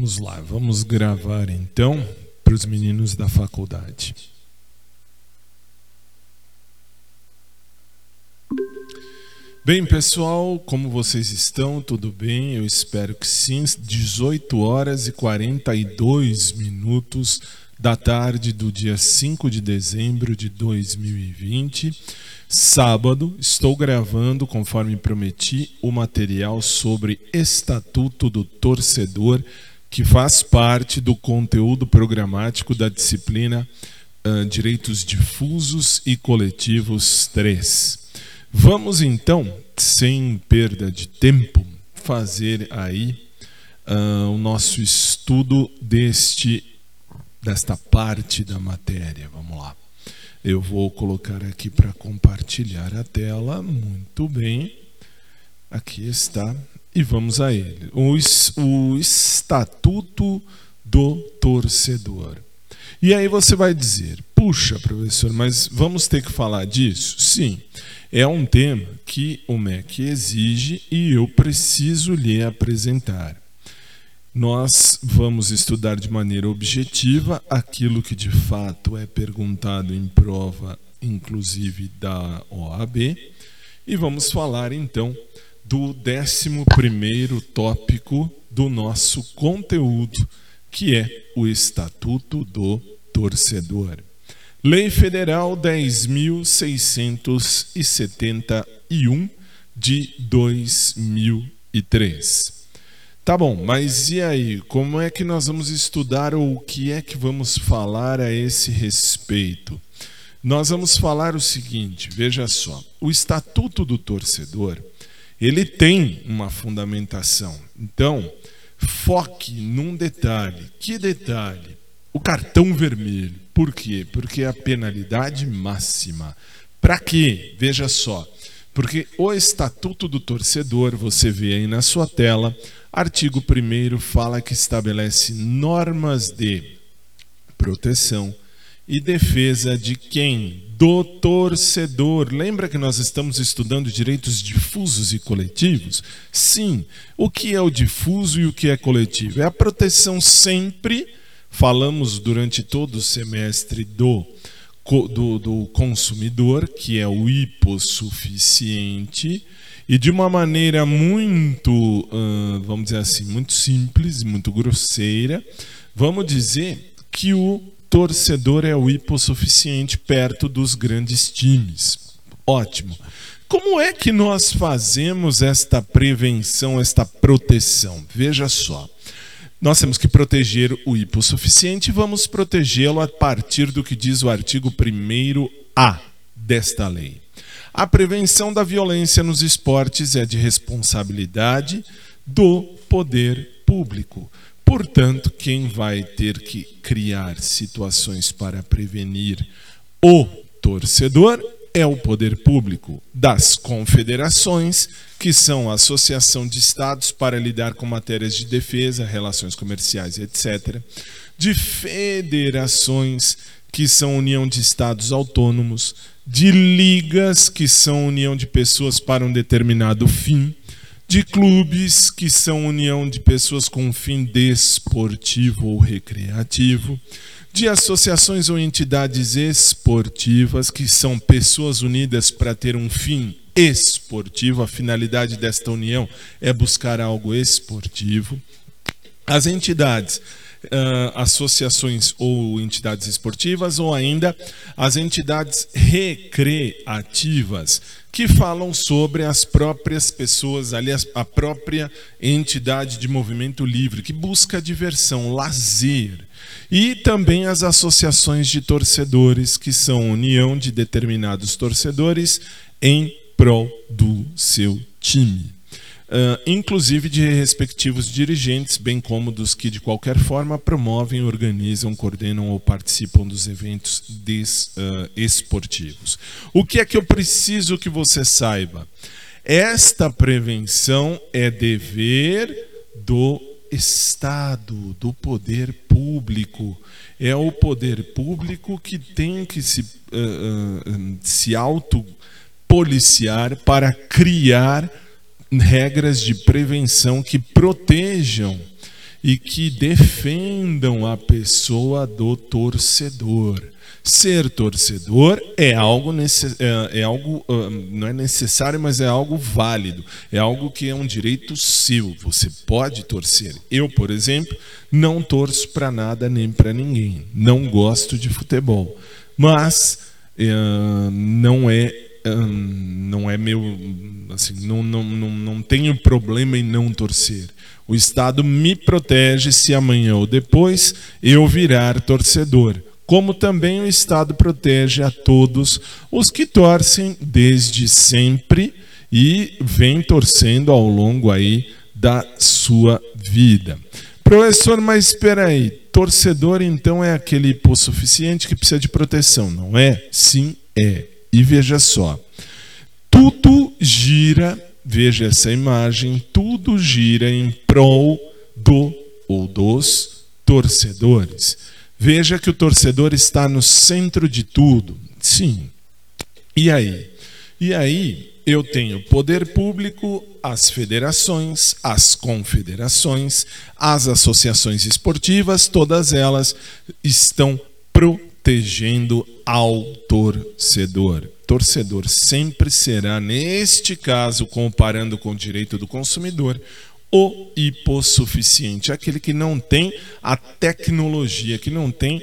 vamos lá, vamos gravar então para os meninos da faculdade. Bem, pessoal, como vocês estão? Tudo bem? Eu espero que sim. 18 horas e 42 minutos da tarde do dia 5 de dezembro de 2020. Sábado, estou gravando, conforme prometi, o material sobre Estatuto do Torcedor, que faz parte do conteúdo programático da disciplina uh, Direitos Difusos e Coletivos 3. Vamos então, sem perda de tempo, fazer aí uh, o nosso estudo deste desta parte da matéria. Vamos lá. Eu vou colocar aqui para compartilhar a tela. Muito bem. Aqui está. E vamos a ele. O, o Estatuto do Torcedor. E aí você vai dizer: puxa, professor, mas vamos ter que falar disso? Sim. É um tema que o MEC exige e eu preciso lhe apresentar nós vamos estudar de maneira objetiva aquilo que de fato é perguntado em prova, inclusive da OAB, e vamos falar então do 11 tópico do nosso conteúdo, que é o Estatuto do Torcedor. Lei Federal 10.671 de 2003. Tá bom, mas e aí? Como é que nós vamos estudar ou o que é que vamos falar a esse respeito? Nós vamos falar o seguinte, veja só, o estatuto do torcedor, ele tem uma fundamentação. Então, foque num detalhe. Que detalhe? O cartão vermelho. Por quê? Porque é a penalidade máxima. Para quê? Veja só. Porque o estatuto do torcedor, você vê aí na sua tela, Artigo 1 fala que estabelece normas de proteção e defesa de quem? Do torcedor. Lembra que nós estamos estudando direitos difusos e coletivos? Sim. O que é o difuso e o que é coletivo? É a proteção sempre, falamos durante todo o semestre do, do, do consumidor, que é o hipossuficiente e de uma maneira muito, uh, vamos dizer assim, muito simples, muito grosseira, vamos dizer que o torcedor é o hipossuficiente perto dos grandes times. Ótimo. Como é que nós fazemos esta prevenção, esta proteção? Veja só. Nós temos que proteger o hipossuficiente e vamos protegê-lo a partir do que diz o artigo 1A desta lei. A prevenção da violência nos esportes é de responsabilidade do poder público. Portanto, quem vai ter que criar situações para prevenir o torcedor é o poder público das confederações, que são a Associação de Estados para lidar com matérias de defesa, relações comerciais, etc., de federações, que são União de Estados Autônomos, de ligas, que são união de pessoas para um determinado fim, de clubes, que são união de pessoas com fim desportivo ou recreativo, de associações ou entidades esportivas, que são pessoas unidas para ter um fim esportivo, a finalidade desta união é buscar algo esportivo. As entidades uh, associações ou entidades esportivas, ou ainda as entidades recreativas, que falam sobre as próprias pessoas, aliás, a própria entidade de movimento livre, que busca diversão, lazer. E também as associações de torcedores, que são união de determinados torcedores em prol do seu time uh, inclusive de respectivos dirigentes, bem como dos que, de qualquer forma, promovem, organizam, coordenam ou participam dos eventos des, uh, esportivos. O que é que eu preciso que você saiba? Esta prevenção é dever do Estado, do poder público. É o poder público que tem que se, uh, se autopoliciar para criar regras de prevenção que protejam e que defendam a pessoa do torcedor. Ser torcedor é algo, é, é algo não é necessário, mas é algo válido. É algo que é um direito seu. Você pode torcer. Eu, por exemplo, não torço para nada nem para ninguém. Não gosto de futebol. Mas uh, não é não é meu assim não, não, não, não tenho problema em não torcer o Estado me protege se amanhã ou depois eu virar torcedor como também o Estado protege a todos os que torcem desde sempre e vem torcendo ao longo aí da sua vida. Professor, mas espera aí, torcedor então é aquele hipossuficiente que precisa de proteção, não é? Sim, é. E veja só, tudo gira, veja essa imagem, tudo gira em prol do ou dos torcedores. Veja que o torcedor está no centro de tudo. Sim. E aí? E aí eu tenho poder público, as federações, as confederações, as associações esportivas, todas elas estão pro protegendo ao torcedor. Torcedor sempre será, neste caso, comparando com o direito do consumidor, o hipossuficiente, aquele que não tem a tecnologia, que não tem uh,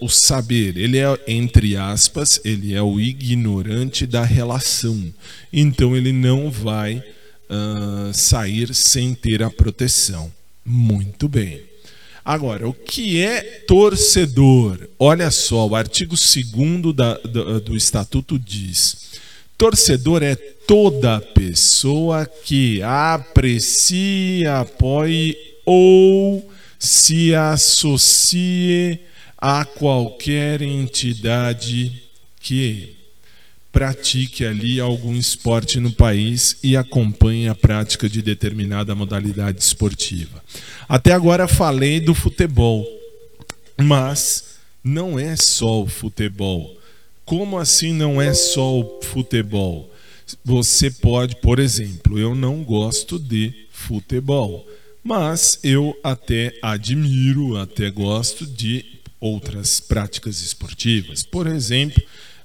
uh, o saber. Ele é, entre aspas, ele é o ignorante da relação. Então ele não vai uh, sair sem ter a proteção. Muito bem. Agora, o que é torcedor? Olha só, o artigo 2 do, do Estatuto diz: torcedor é toda pessoa que aprecia, apoie ou se associe a qualquer entidade que pratique ali algum esporte no país e acompanhe a prática de determinada modalidade esportiva. Até agora falei do futebol, mas não é só o futebol. Como assim não é só o futebol? Você pode, por exemplo, eu não gosto de futebol, mas eu até admiro, até gosto de outras práticas esportivas. Por exemplo,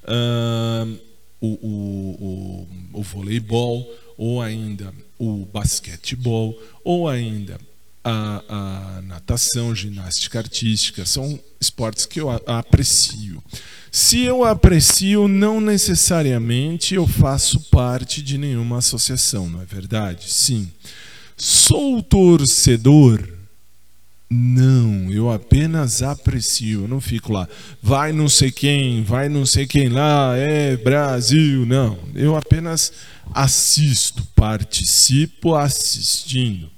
uh, o, o, o, o voleibol, ou ainda o basquetebol, ou ainda a, a, natação, ginástica artística, são esportes que eu aprecio. Se eu aprecio, não necessariamente eu faço parte de nenhuma associação, não é verdade? Sim. Sou torcedor não, eu apenas aprecio, eu não fico lá, vai não sei quem, vai não sei quem lá, é Brasil, não. Eu apenas assisto, participo assistindo.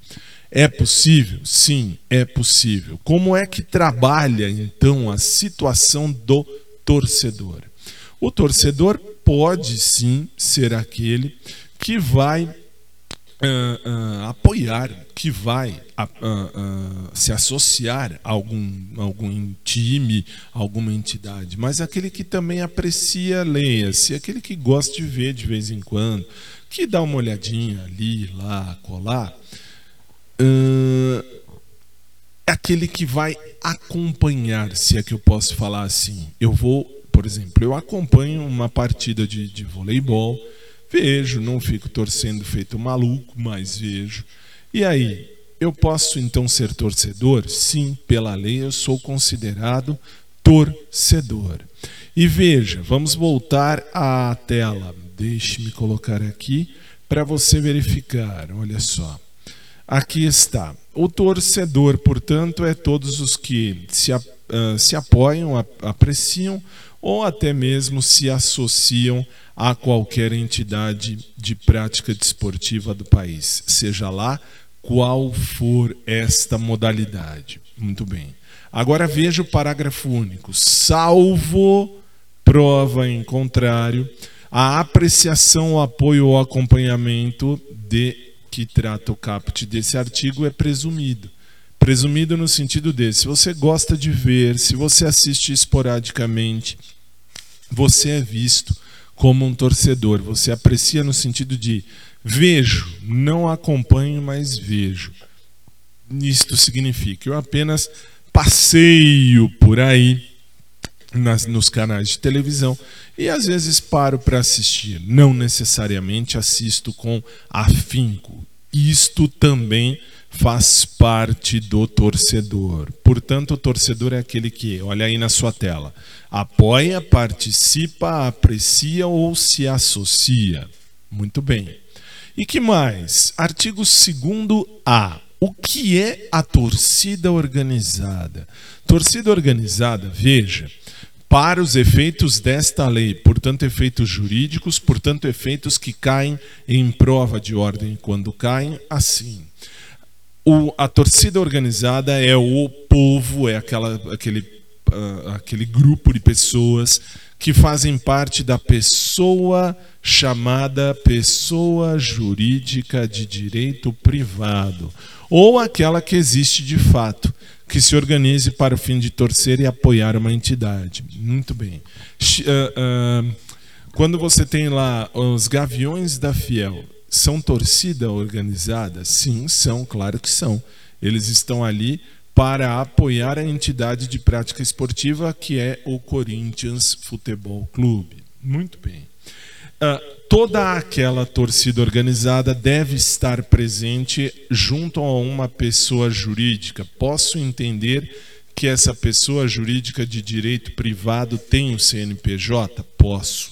É possível? Sim, é possível. Como é que trabalha então a situação do torcedor? O torcedor pode sim ser aquele que vai uh, uh, apoiar, que vai uh, se associar a algum, algum time, alguma entidade, mas aquele que também aprecia, leia-se, aquele que gosta de ver de vez em quando, que dá uma olhadinha ali, lá, colar, é aquele que vai acompanhar, se é que eu posso falar assim. Eu vou, por exemplo, eu acompanho uma partida de, de voleibol Vejo, não fico torcendo feito maluco, mas vejo. E aí, eu posso então ser torcedor? Sim, pela lei eu sou considerado torcedor. E veja, vamos voltar à tela. Deixe-me colocar aqui para você verificar. Olha só. Aqui está. O torcedor, portanto, é todos os que se, uh, se apoiam, apreciam ou até mesmo se associam a qualquer entidade de prática desportiva do país, seja lá qual for esta modalidade. Muito bem. Agora veja o parágrafo único. Salvo prova em contrário, a apreciação, o apoio ou acompanhamento de que trata o caput desse artigo é presumido. Presumido no sentido de, se você gosta de ver, se você assiste esporadicamente, você é visto como um torcedor. Você aprecia no sentido de vejo, não acompanho, mas vejo. isto significa? Eu apenas passeio por aí nas, nos canais de televisão e às vezes paro para assistir. Não necessariamente assisto com afinco. Isto também faz parte do torcedor. Portanto, o torcedor é aquele que, olha aí na sua tela, apoia, participa, aprecia ou se associa. Muito bem. E que mais? Artigo 2A. O que é a torcida organizada? Torcida organizada, veja, para os efeitos desta lei, portanto, efeitos jurídicos, portanto, efeitos que caem em prova de ordem quando caem, assim. O, a torcida organizada é o povo, é aquela, aquele, uh, aquele grupo de pessoas que fazem parte da pessoa chamada pessoa jurídica de direito privado, ou aquela que existe de fato, que se organize para o fim de torcer e apoiar uma entidade. Muito bem. Uh, uh, quando você tem lá os Gaviões da Fiel, são torcida organizada? Sim, são, claro que são. Eles estão ali para apoiar a entidade de prática esportiva que é o Corinthians Futebol Clube. Muito bem. Uh, toda aquela torcida organizada deve estar presente junto a uma pessoa jurídica. Posso entender que essa pessoa jurídica de direito privado tem o um CNPJ? Posso.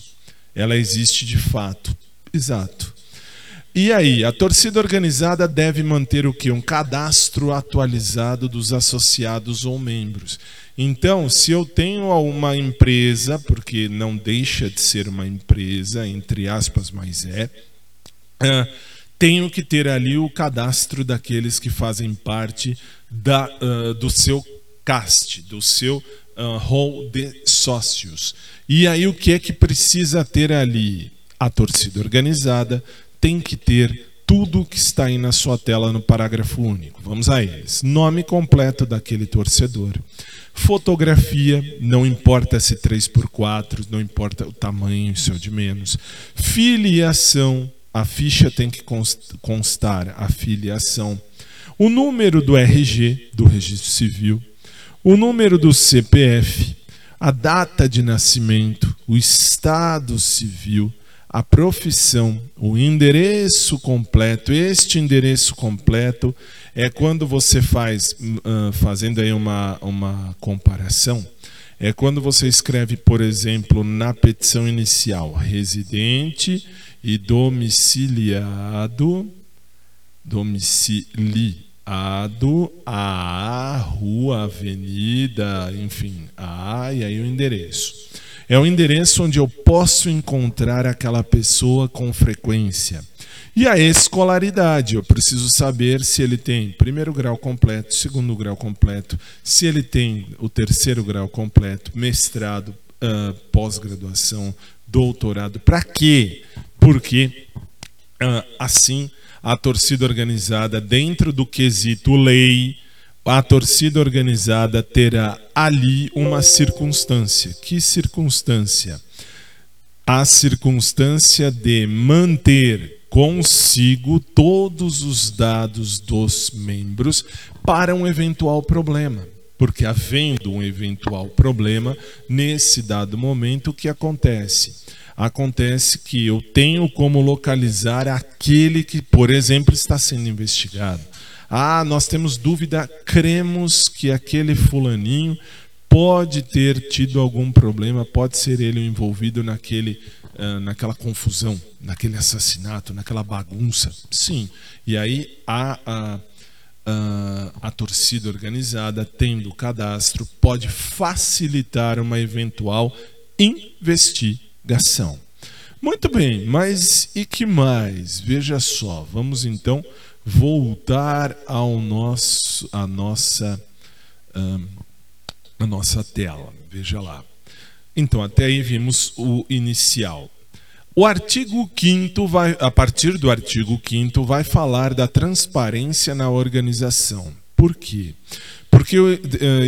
Ela existe de fato. Exato. E aí, a torcida organizada deve manter o que? Um cadastro atualizado dos associados ou membros. Então, se eu tenho uma empresa, porque não deixa de ser uma empresa, entre aspas, mas é, uh, tenho que ter ali o cadastro daqueles que fazem parte da, uh, do seu cast, do seu uh, hall de sócios. E aí, o que é que precisa ter ali? A torcida organizada, tem que ter tudo que está aí na sua tela no parágrafo único. Vamos a eles. Nome completo daquele torcedor. Fotografia, não importa se 3 por 4 não importa o tamanho, isso é de menos. Filiação, a ficha tem que constar a filiação. O número do RG, do registro civil. O número do CPF. A data de nascimento. O estado civil a profissão, o endereço completo. Este endereço completo é quando você faz, uh, fazendo aí uma, uma comparação, é quando você escreve, por exemplo, na petição inicial, residente e domiciliado, domiciliado a rua, avenida, enfim, a e aí o endereço. É o endereço onde eu posso encontrar aquela pessoa com frequência. E a escolaridade, eu preciso saber se ele tem primeiro grau completo, segundo grau completo, se ele tem o terceiro grau completo, mestrado, uh, pós-graduação, doutorado. Para quê? Porque uh, assim a torcida organizada, dentro do quesito lei, a torcida organizada terá ali uma circunstância. Que circunstância? A circunstância de manter consigo todos os dados dos membros para um eventual problema. Porque havendo um eventual problema, nesse dado momento, o que acontece? Acontece que eu tenho como localizar aquele que, por exemplo, está sendo investigado ah, nós temos dúvida, cremos que aquele fulaninho pode ter tido algum problema, pode ser ele envolvido naquele, uh, naquela confusão, naquele assassinato, naquela bagunça. Sim. E aí a, a, a, a torcida organizada, tendo o cadastro, pode facilitar uma eventual investigação. Muito bem, mas e que mais? Veja só, vamos então voltar ao nosso, a nossa, a nossa tela. Veja lá. Então, até aí vimos o inicial. O artigo 5 vai, a partir do artigo 5 vai falar da transparência na organização. Por quê? Porque eu, eh,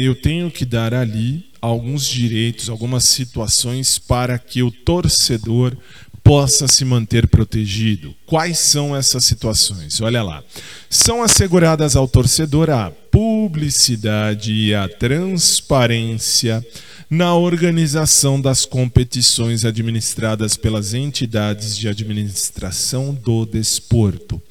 eu tenho que dar ali alguns direitos, algumas situações para que o torcedor possa se manter protegido. Quais são essas situações? Olha lá. São asseguradas ao torcedor a publicidade e a transparência na organização das competições administradas pelas entidades de administração do desporto.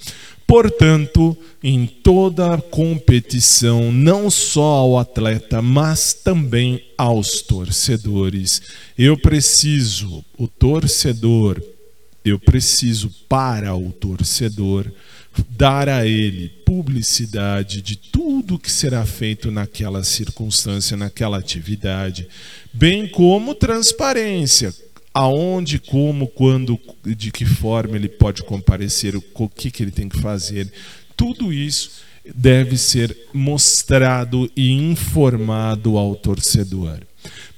Portanto, em toda competição, não só ao atleta, mas também aos torcedores. Eu preciso, o torcedor, eu preciso para o torcedor dar a ele publicidade de tudo que será feito naquela circunstância, naquela atividade, bem como transparência, aonde, como, quando, de que forma ele pode comparecer, o que, que ele tem que fazer. Tudo isso deve ser mostrado e informado ao torcedor.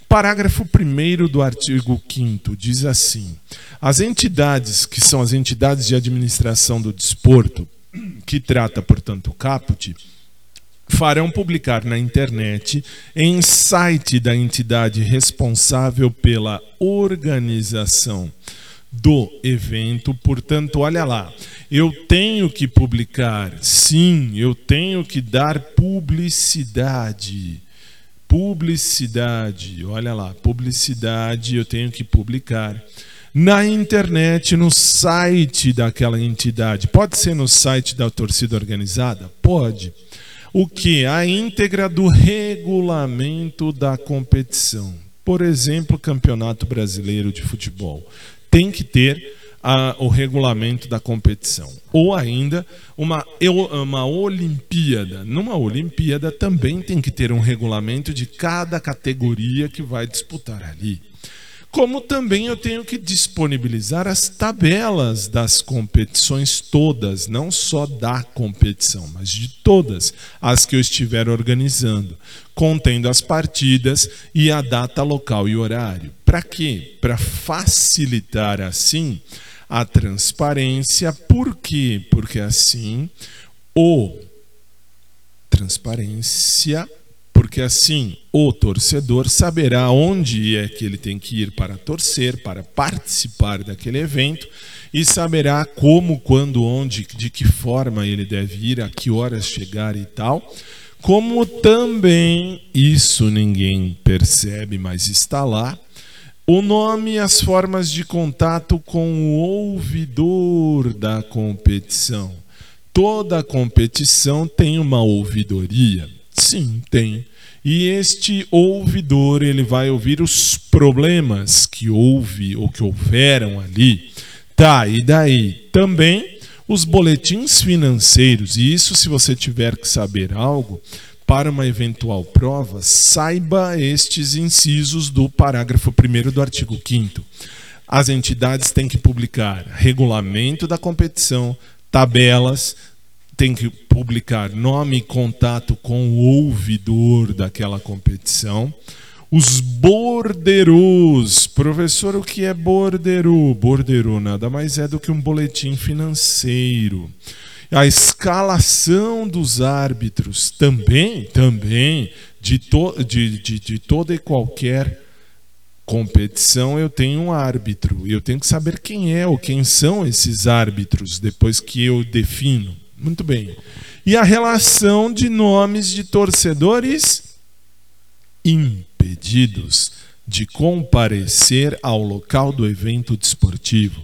Parágrafo 1 do artigo 5 diz assim: as entidades, que são as entidades de administração do desporto, que trata, portanto, o caput, farão publicar na internet, em site da entidade responsável pela organização do evento. Portanto, olha lá, eu tenho que publicar, sim, eu tenho que dar publicidade publicidade. Olha lá, publicidade eu tenho que publicar na internet, no site daquela entidade. Pode ser no site da torcida organizada? Pode. O que? A íntegra do regulamento da competição. Por exemplo, Campeonato Brasileiro de Futebol. Tem que ter a, o regulamento da competição. Ou ainda uma, uma Olimpíada. Numa Olimpíada também tem que ter um regulamento de cada categoria que vai disputar ali. Como também eu tenho que disponibilizar as tabelas das competições todas, não só da competição, mas de todas as que eu estiver organizando, contendo as partidas e a data local e horário. Para quê? Para facilitar assim a transparência. Por quê? Porque assim o transparência, porque assim o torcedor saberá onde é que ele tem que ir para torcer, para participar daquele evento e saberá como, quando, onde, de que forma ele deve ir, a que horas chegar e tal. Como também isso ninguém percebe, mas está lá o nome e as formas de contato com o ouvidor da competição. Toda competição tem uma ouvidoria. Sim, tem. E este ouvidor, ele vai ouvir os problemas que houve ou que houveram ali. Tá, e daí? Também os boletins financeiros. E isso, se você tiver que saber algo, para uma eventual prova, saiba estes incisos do parágrafo 1 do artigo 5 As entidades têm que publicar regulamento da competição, tabelas, tem que publicar nome e contato com o ouvidor daquela competição. Os borderus. Professor, o que é borderu? Borderu nada mais é do que um boletim financeiro. A escalação dos árbitros também, também, de, to, de, de, de toda e qualquer competição eu tenho um árbitro. Eu tenho que saber quem é ou quem são esses árbitros depois que eu defino. Muito bem. E a relação de nomes de torcedores impedidos de comparecer ao local do evento desportivo.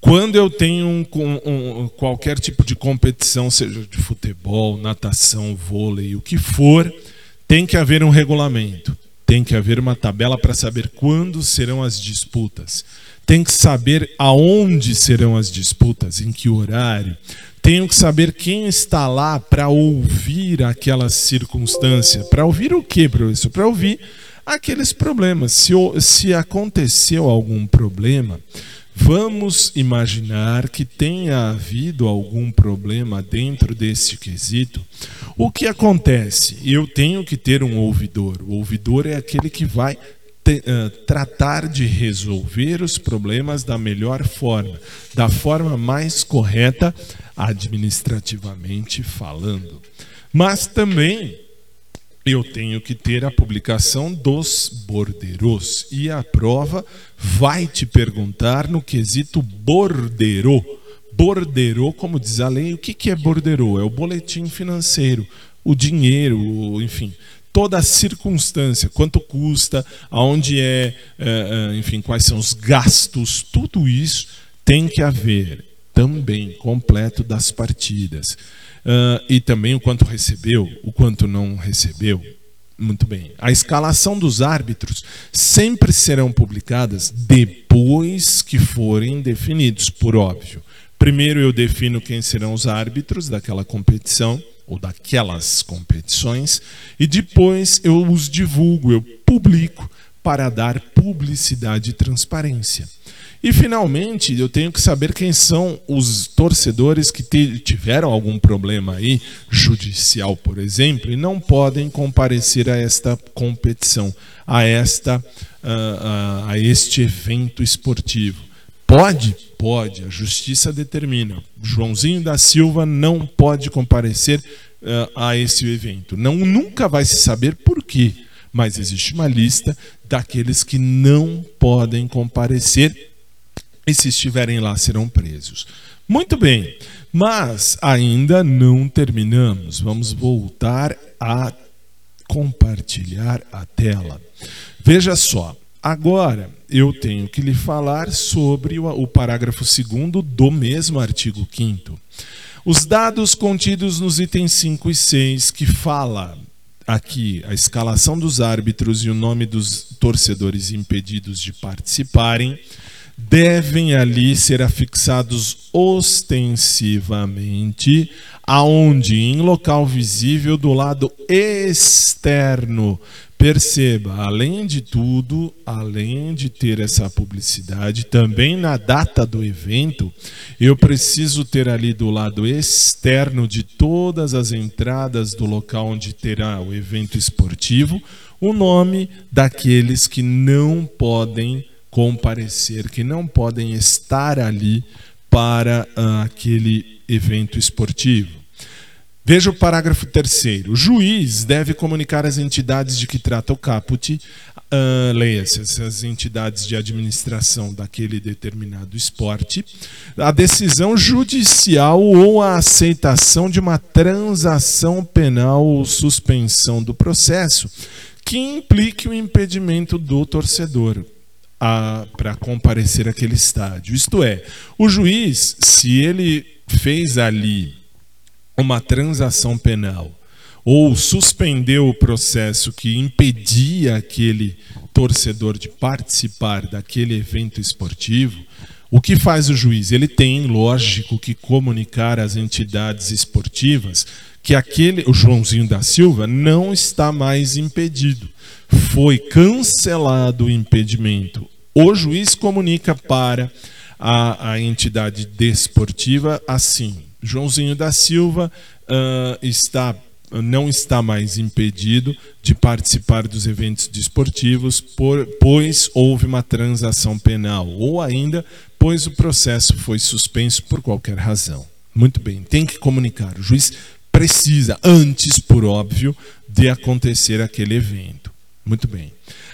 Quando eu tenho um, um, qualquer tipo de competição, seja de futebol, natação, vôlei, o que for, tem que haver um regulamento. Tem que haver uma tabela para saber quando serão as disputas. Tem que saber aonde serão as disputas, em que horário. Tenho que saber quem está lá para ouvir aquela circunstância. Para ouvir o que, professor? Para ouvir aqueles problemas. Se, se aconteceu algum problema, Vamos imaginar que tenha havido algum problema dentro desse quesito. O que acontece? Eu tenho que ter um ouvidor. O ouvidor é aquele que vai te, uh, tratar de resolver os problemas da melhor forma, da forma mais correta, administrativamente falando. Mas também eu tenho que ter a publicação dos borderos. E a prova vai te perguntar no quesito borderô. Borderô, como diz a lei, o que é borderô? É o boletim financeiro, o dinheiro, enfim, toda a circunstância, quanto custa, aonde é, é, é enfim, quais são os gastos, tudo isso tem que haver também completo das partidas. Uh, e também o quanto recebeu, o quanto não recebeu. Muito bem. A escalação dos árbitros sempre serão publicadas depois que forem definidos, por óbvio. Primeiro eu defino quem serão os árbitros daquela competição ou daquelas competições e depois eu os divulgo, eu publico para dar publicidade e transparência. E finalmente, eu tenho que saber quem são os torcedores que tiveram algum problema aí, judicial, por exemplo, e não podem comparecer a esta competição, a esta a, a este evento esportivo. Pode? Pode, a justiça determina. Joãozinho da Silva não pode comparecer uh, a esse evento. Não nunca vai se saber por quê, mas existe uma lista daqueles que não podem comparecer e se estiverem lá serão presos. Muito bem, mas ainda não terminamos. Vamos voltar a compartilhar a tela. Veja só, agora eu tenho que lhe falar sobre o, parágrafo 2 do mesmo artigo 5 Os dados contidos nos itens 5 e 6 que fala aqui a escalação dos árbitros e o nome dos torcedores impedidos de participarem devem ali ser afixados ostensivamente, aonde em local visível do lado externo. Perceba, além de tudo, além de ter essa publicidade, também na data do evento, eu preciso ter ali do lado externo de todas as entradas do local onde terá o evento esportivo, o nome daqueles que não podem comparecer, que não podem estar ali para uh, aquele evento esportivo. Veja o parágrafo terceiro. O juiz deve comunicar às entidades de que trata o caput, uh, leia-se, essas entidades de administração daquele determinado esporte, a decisão judicial ou a aceitação de uma transação penal ou suspensão do processo que implique o impedimento do torcedor para comparecer àquele estádio. Isto é, o juiz, se ele fez ali uma transação penal ou suspendeu o processo que impedia aquele torcedor de participar daquele evento esportivo, o que faz o juiz? Ele tem, lógico, que comunicar às entidades esportivas que aquele, o Joãozinho da Silva, não está mais impedido. Foi cancelado o impedimento o juiz comunica para a, a entidade desportiva assim: Joãozinho da Silva uh, está não está mais impedido de participar dos eventos desportivos, por, pois houve uma transação penal, ou ainda, pois o processo foi suspenso por qualquer razão. Muito bem, tem que comunicar. O juiz precisa, antes, por óbvio, de acontecer aquele evento. Muito bem.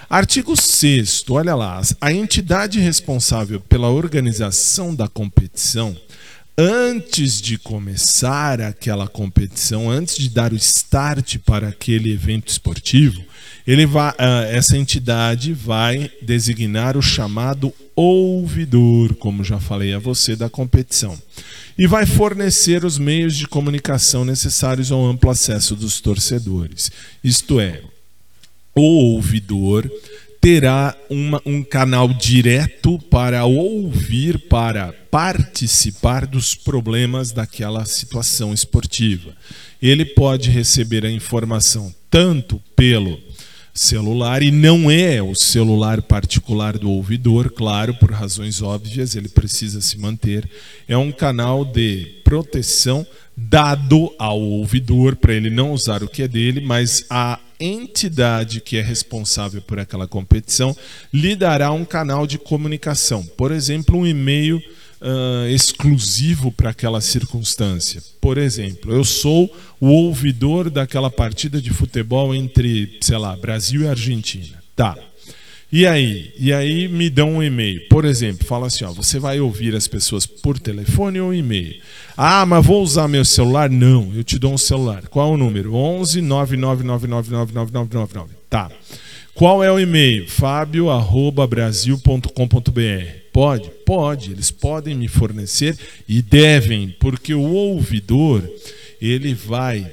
Artigo 6 olha lá, a entidade responsável pela organização da competição, antes de começar aquela competição, antes de dar o start para aquele evento esportivo, ele vai, ah, essa entidade vai designar o chamado ouvidor, como já falei a você, da competição. E vai fornecer os meios de comunicação necessários ao amplo acesso dos torcedores. Isto é, o ouvidor terá uma, um canal direto para ouvir, para participar dos problemas daquela situação esportiva. Ele pode receber a informação tanto pelo celular, e não é o celular particular do ouvidor, claro, por razões óbvias, ele precisa se manter. É um canal de proteção dado ao ouvidor para ele não usar o que é dele, mas a entidade que é responsável por aquela competição lhe dará um canal de comunicação, por exemplo, um e-mail uh, exclusivo para aquela circunstância. Por exemplo, eu sou o ouvidor daquela partida de futebol entre, sei lá, Brasil e Argentina. Tá. E aí? E aí me dão um e-mail. Por exemplo, fala assim: ó, você vai ouvir as pessoas por telefone ou e-mail. Ah, mas vou usar meu celular? Não, eu te dou um celular. Qual é o número? 11 999999999. Tá. Qual é o e-mail? fabio@brasil.com.br. Pode? Pode. Eles podem me fornecer e devem, porque o ouvidor ele vai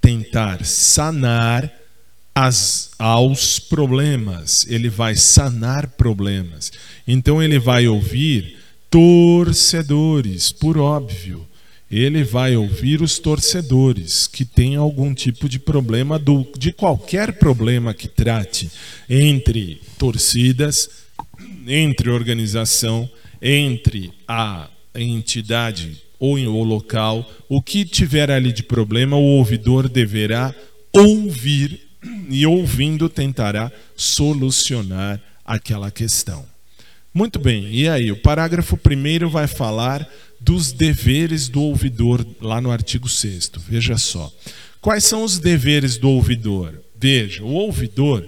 tentar sanar as, aos problemas, ele vai sanar problemas. Então ele vai ouvir torcedores, por óbvio. Ele vai ouvir os torcedores que têm algum tipo de problema, do, de qualquer problema que trate entre torcidas, entre organização, entre a entidade ou o local, o que tiver ali de problema, o ouvidor deverá ouvir e ouvindo tentará solucionar aquela questão. Muito bem, e aí? O parágrafo primeiro vai falar dos deveres do ouvidor, lá no artigo 6. Veja só. Quais são os deveres do ouvidor? Veja, o ouvidor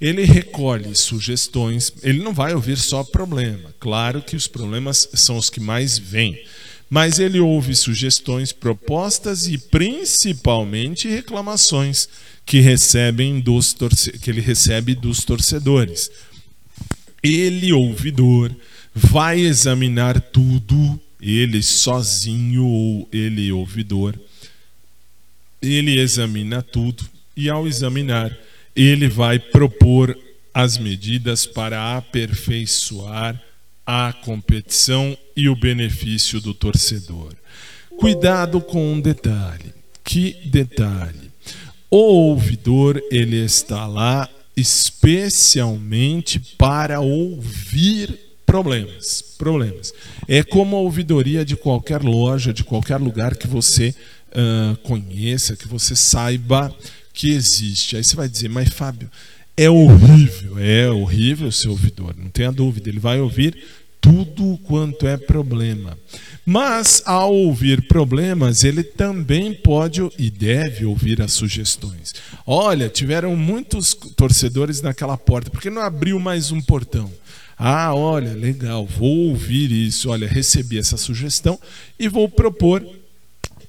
ele recolhe sugestões, ele não vai ouvir só problema. Claro que os problemas são os que mais vêm, mas ele ouve sugestões, propostas e principalmente reclamações que recebem dos que ele recebe dos torcedores. Ele ouvidor vai examinar tudo, ele sozinho ou ele ouvidor. Ele examina tudo e ao examinar, ele vai propor as medidas para aperfeiçoar a competição e o benefício do torcedor. Cuidado com um detalhe. Que detalhe? O ouvidor, ele está lá especialmente para ouvir problemas, problemas. É como a ouvidoria de qualquer loja, de qualquer lugar que você uh, conheça, que você saiba que existe. Aí você vai dizer, mas Fábio, é horrível, é horrível ser ouvidor, não tenha dúvida, ele vai ouvir tudo quanto é problema. Mas ao ouvir problemas, ele também pode e deve ouvir as sugestões. Olha, tiveram muitos torcedores naquela porta, por que não abriu mais um portão? Ah, olha, legal, vou ouvir isso. Olha, recebi essa sugestão e vou propor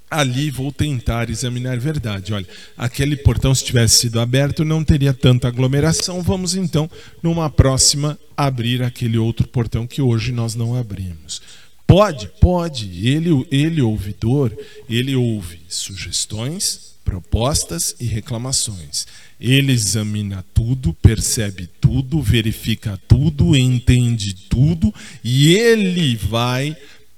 ali vou tentar examinar a verdade. Olha, aquele portão, se tivesse sido aberto, não teria tanta aglomeração. Vamos então, numa próxima, abrir aquele outro portão que hoje nós não abrimos. Pode, pode. Ele, ele ouvidor, ele ouve sugestões, propostas e reclamações. Ele examina tudo, percebe tudo, verifica tudo, entende tudo e ele vai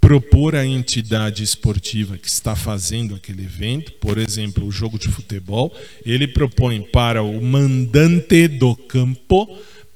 propor à entidade esportiva que está fazendo aquele evento, por exemplo, o jogo de futebol, ele propõe para o mandante do campo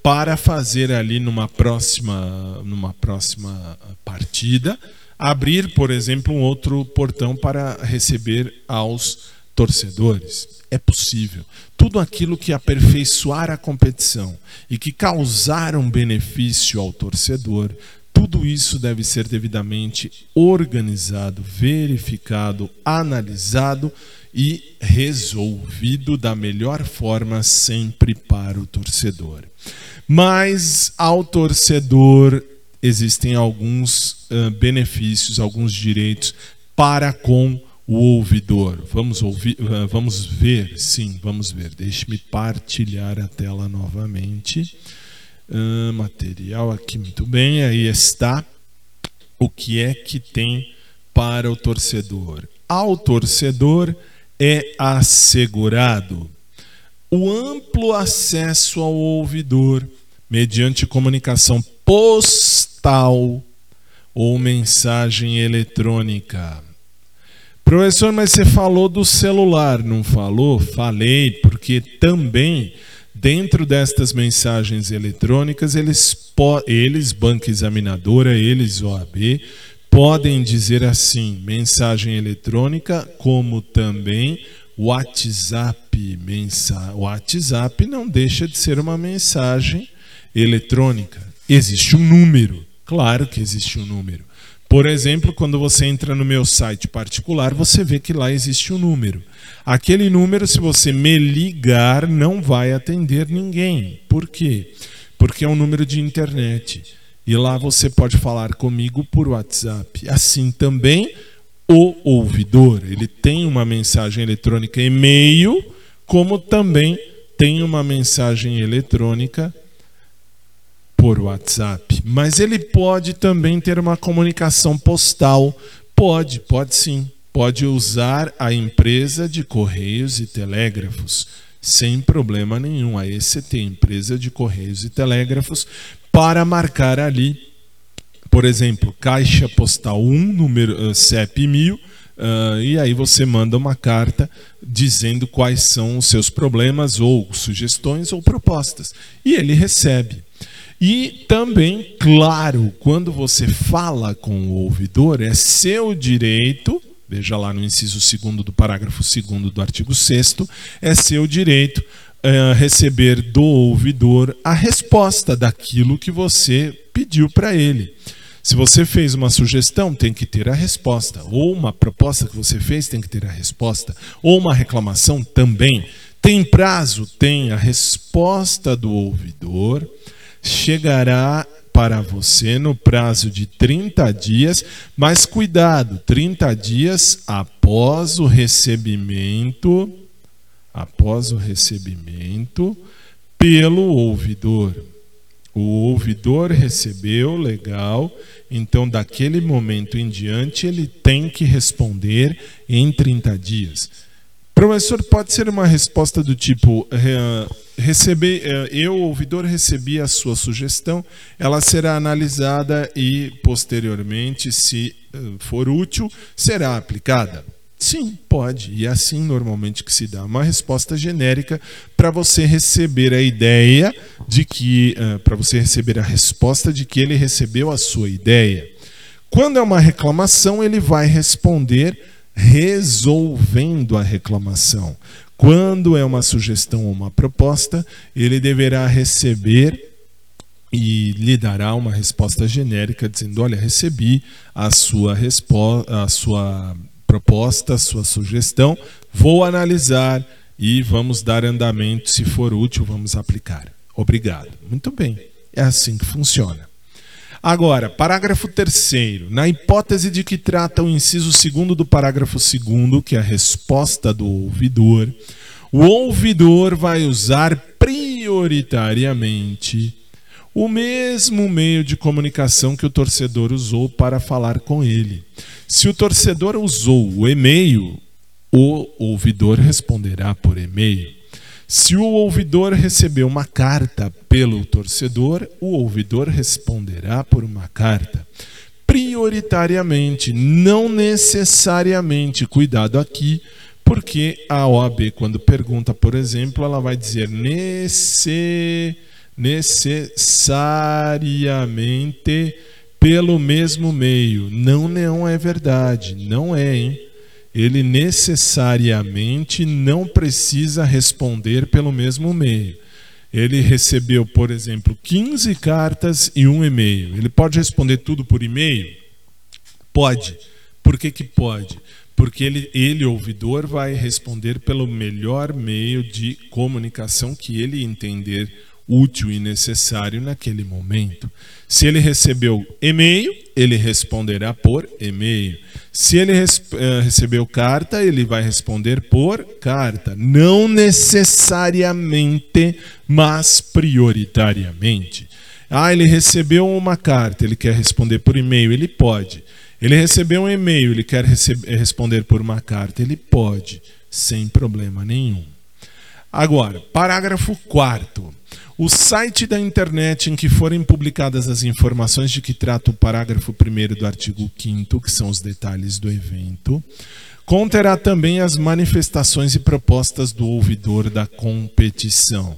para fazer ali numa próxima, numa próxima partida, abrir, por exemplo, um outro portão para receber aos torcedores. É possível. Tudo aquilo que aperfeiçoar a competição e que causar um benefício ao torcedor, tudo isso deve ser devidamente organizado, verificado, analisado e resolvido da melhor forma sempre para o torcedor. Mas ao torcedor existem alguns uh, benefícios, alguns direitos para com o ouvidor. Vamos ouvir, uh, vamos ver, sim, vamos ver. Deixe-me partilhar a tela novamente. Uh, material aqui, muito bem. Aí está o que é que tem para o torcedor. Ao torcedor é assegurado o amplo acesso ao ouvidor mediante comunicação postal ou mensagem eletrônica. Professor, mas você falou do celular, não falou? Falei, porque também dentro destas mensagens eletrônicas, eles, eles banca examinadora, eles OAB, podem dizer assim, mensagem eletrônica, como também WhatsApp, mensa... WhatsApp não deixa de ser uma mensagem eletrônica. Existe um número, Claro que existe um número. Por exemplo, quando você entra no meu site particular, você vê que lá existe um número. Aquele número, se você me ligar, não vai atender ninguém. Por quê? Porque é um número de internet. E lá você pode falar comigo por WhatsApp. Assim também o ouvidor, ele tem uma mensagem eletrônica e-mail, como também tem uma mensagem eletrônica por WhatsApp, mas ele pode também ter uma comunicação postal. Pode, pode sim. Pode usar a empresa de correios e telégrafos sem problema nenhum. A ECT, empresa de correios e telégrafos, para marcar ali, por exemplo, caixa postal 1, número uh, CEP 1000, uh, e aí você manda uma carta dizendo quais são os seus problemas ou sugestões ou propostas. E ele recebe. E também, claro, quando você fala com o ouvidor, é seu direito, veja lá no inciso 2 do parágrafo 2 do artigo 6, é seu direito é, receber do ouvidor a resposta daquilo que você pediu para ele. Se você fez uma sugestão, tem que ter a resposta. Ou uma proposta que você fez, tem que ter a resposta. Ou uma reclamação também. Tem prazo? Tem a resposta do ouvidor chegará para você no prazo de 30 dias, mas cuidado, 30 dias após o recebimento, após o recebimento pelo ouvidor. O ouvidor recebeu, legal, então daquele momento em diante ele tem que responder em 30 dias. Professor, pode ser uma resposta do tipo: receber, eh, eu, ouvidor, recebi a sua sugestão, ela será analisada e, posteriormente, se eh, for útil, será aplicada? Sim, pode. E é assim normalmente que se dá uma resposta genérica para você receber a ideia de que, para você receber a resposta de que ele recebeu a sua ideia. Quando é uma reclamação, ele vai responder resolvendo a reclamação. Quando é uma sugestão ou uma proposta, ele deverá receber e lhe dará uma resposta genérica dizendo: "Olha, recebi a sua a sua proposta, a sua sugestão, vou analisar e vamos dar andamento, se for útil, vamos aplicar". Obrigado. Muito bem. É assim que funciona. Agora, parágrafo 3 na hipótese de que trata o inciso 2 do parágrafo 2 que é a resposta do ouvidor, o ouvidor vai usar prioritariamente o mesmo meio de comunicação que o torcedor usou para falar com ele. Se o torcedor usou o e-mail, o ouvidor responderá por e-mail. Se o ouvidor recebeu uma carta pelo torcedor, o ouvidor responderá por uma carta. Prioritariamente, não necessariamente, cuidado aqui, porque a OAB, quando pergunta, por exemplo, ela vai dizer nesse, necessariamente pelo mesmo meio. Não, não é verdade, não é, hein? Ele necessariamente não precisa responder pelo mesmo meio. Ele recebeu, por exemplo, 15 cartas e um e-mail. Ele pode responder tudo por e-mail? Pode. Por que, que pode? Porque ele, ele, ouvidor, vai responder pelo melhor meio de comunicação que ele entender útil e necessário naquele momento. Se ele recebeu e-mail, ele responderá por e-mail. Se ele uh, recebeu carta, ele vai responder por carta. Não necessariamente, mas prioritariamente. Ah, ele recebeu uma carta, ele quer responder por e-mail, ele pode. Ele recebeu um e-mail, ele quer responder por uma carta, ele pode, sem problema nenhum. Agora, parágrafo 4 o site da internet em que forem publicadas as informações de que trata o parágrafo 1 do artigo 5, que são os detalhes do evento, conterá também as manifestações e propostas do ouvidor da competição.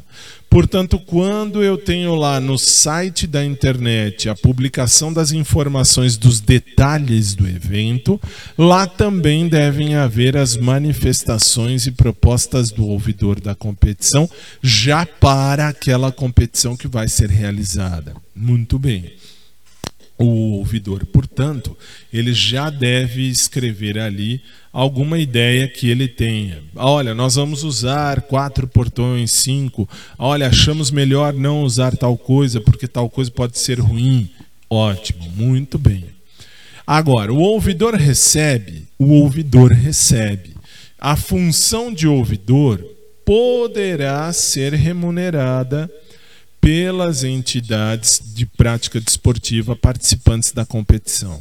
Portanto, quando eu tenho lá no site da internet a publicação das informações dos detalhes do evento, lá também devem haver as manifestações e propostas do ouvidor da competição, já para aquela competição que vai ser realizada. Muito bem. O ouvidor. Portanto, ele já deve escrever ali alguma ideia que ele tenha. Olha, nós vamos usar quatro portões, cinco. Olha, achamos melhor não usar tal coisa porque tal coisa pode ser ruim. Ótimo, muito bem. Agora, o ouvidor recebe, o ouvidor recebe. A função de ouvidor poderá ser remunerada pelas entidades de prática desportiva participantes da competição.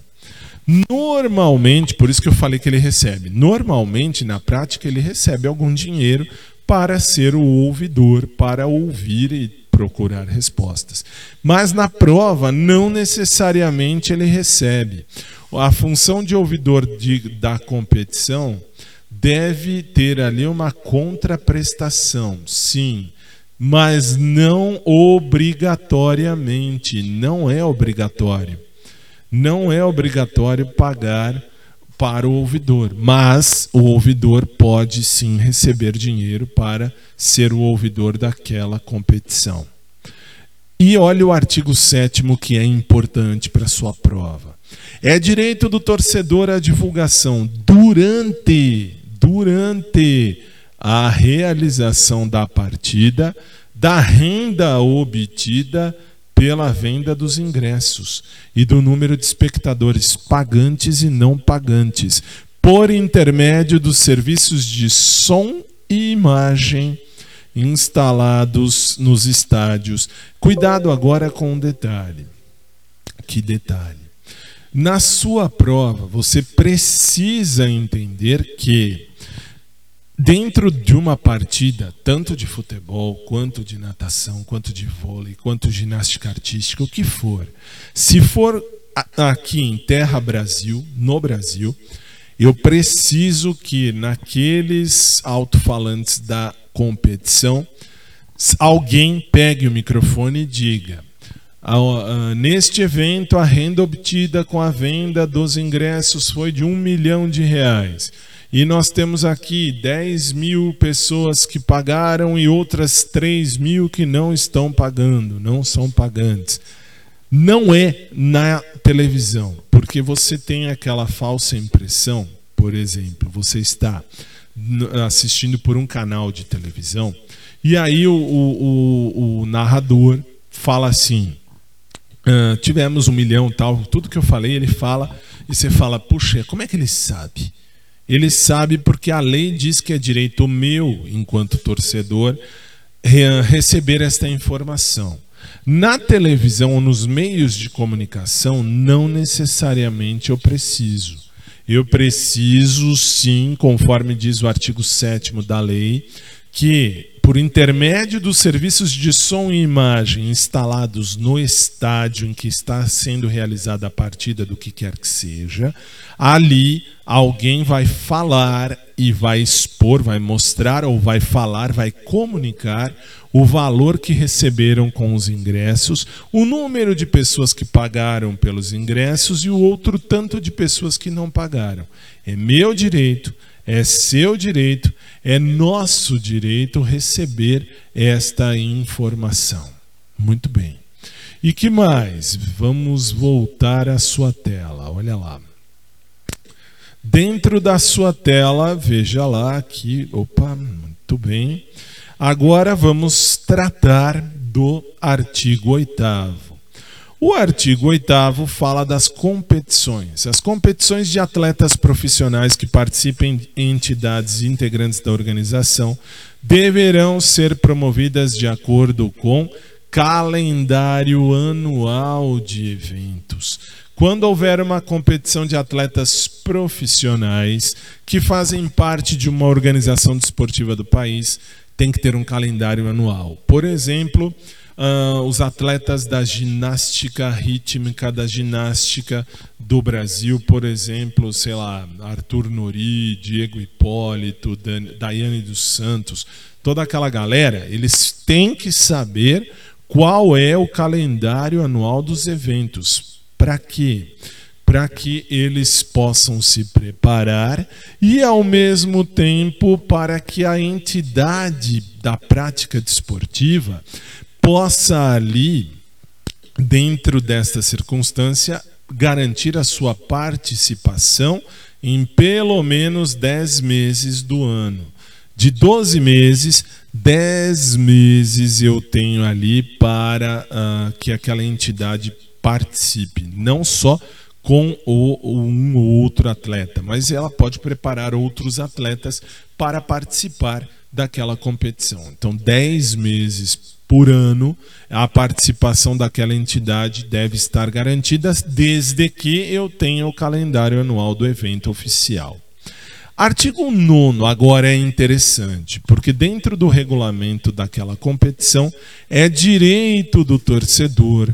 Normalmente, por isso que eu falei que ele recebe, normalmente na prática ele recebe algum dinheiro para ser o ouvidor, para ouvir e procurar respostas. Mas na prova, não necessariamente ele recebe. A função de ouvidor de, da competição deve ter ali uma contraprestação, sim mas não obrigatoriamente, não é obrigatório. Não é obrigatório pagar para o ouvidor, mas o ouvidor pode sim receber dinheiro para ser o ouvidor daquela competição. E olha o artigo 7 que é importante para sua prova. É direito do torcedor a divulgação durante durante a realização da partida da renda obtida pela venda dos ingressos e do número de espectadores pagantes e não pagantes, por intermédio dos serviços de som e imagem instalados nos estádios. Cuidado agora com um detalhe. Que detalhe? Na sua prova, você precisa entender que Dentro de uma partida, tanto de futebol, quanto de natação, quanto de vôlei, quanto ginástica artística, o que for, se for aqui em Terra Brasil, no Brasil, eu preciso que naqueles alto-falantes da competição alguém pegue o microfone e diga: Neste evento, a renda obtida com a venda dos ingressos foi de um milhão de reais. E nós temos aqui 10 mil pessoas que pagaram e outras 3 mil que não estão pagando, não são pagantes. Não é na televisão, porque você tem aquela falsa impressão, por exemplo, você está assistindo por um canal de televisão e aí o, o, o narrador fala assim: ah, tivemos um milhão tal, tudo que eu falei ele fala e você fala, puxa, como é que ele sabe? Ele sabe porque a lei diz que é direito meu, enquanto torcedor, receber esta informação. Na televisão ou nos meios de comunicação, não necessariamente eu preciso. Eu preciso, sim, conforme diz o artigo 7 da lei, que por intermédio dos serviços de som e imagem instalados no estádio em que está sendo realizada a partida do que quer que seja, ali alguém vai falar e vai expor, vai mostrar ou vai falar, vai comunicar o valor que receberam com os ingressos, o número de pessoas que pagaram pelos ingressos e o outro tanto de pessoas que não pagaram. É meu direito é seu direito, é nosso direito receber esta informação. Muito bem. E que mais? Vamos voltar à sua tela. Olha lá. Dentro da sua tela, veja lá aqui. Opa, muito bem. Agora vamos tratar do artigo 8. O artigo 8 fala das competições. As competições de atletas profissionais que participem em entidades integrantes da organização deverão ser promovidas de acordo com calendário anual de eventos. Quando houver uma competição de atletas profissionais que fazem parte de uma organização desportiva do país, tem que ter um calendário anual. Por exemplo, uh, os atletas da ginástica rítmica, da ginástica do Brasil, por exemplo, sei lá, Arthur Nori, Diego Hipólito, Daiane dos Santos, toda aquela galera, eles têm que saber qual é o calendário anual dos eventos. Para quê? Para que eles possam se preparar e, ao mesmo tempo, para que a entidade da prática desportiva possa ali dentro desta circunstância, garantir a sua participação em pelo menos 10 meses do ano. De 12 meses, 10 meses eu tenho ali para uh, que aquela entidade participe, não só com o, um ou outro atleta, mas ela pode preparar outros atletas para participar daquela competição. Então, 10 meses por ano, a participação daquela entidade deve estar garantida, desde que eu tenha o calendário anual do evento oficial. Artigo 9 agora é interessante, porque dentro do regulamento daquela competição é direito do torcedor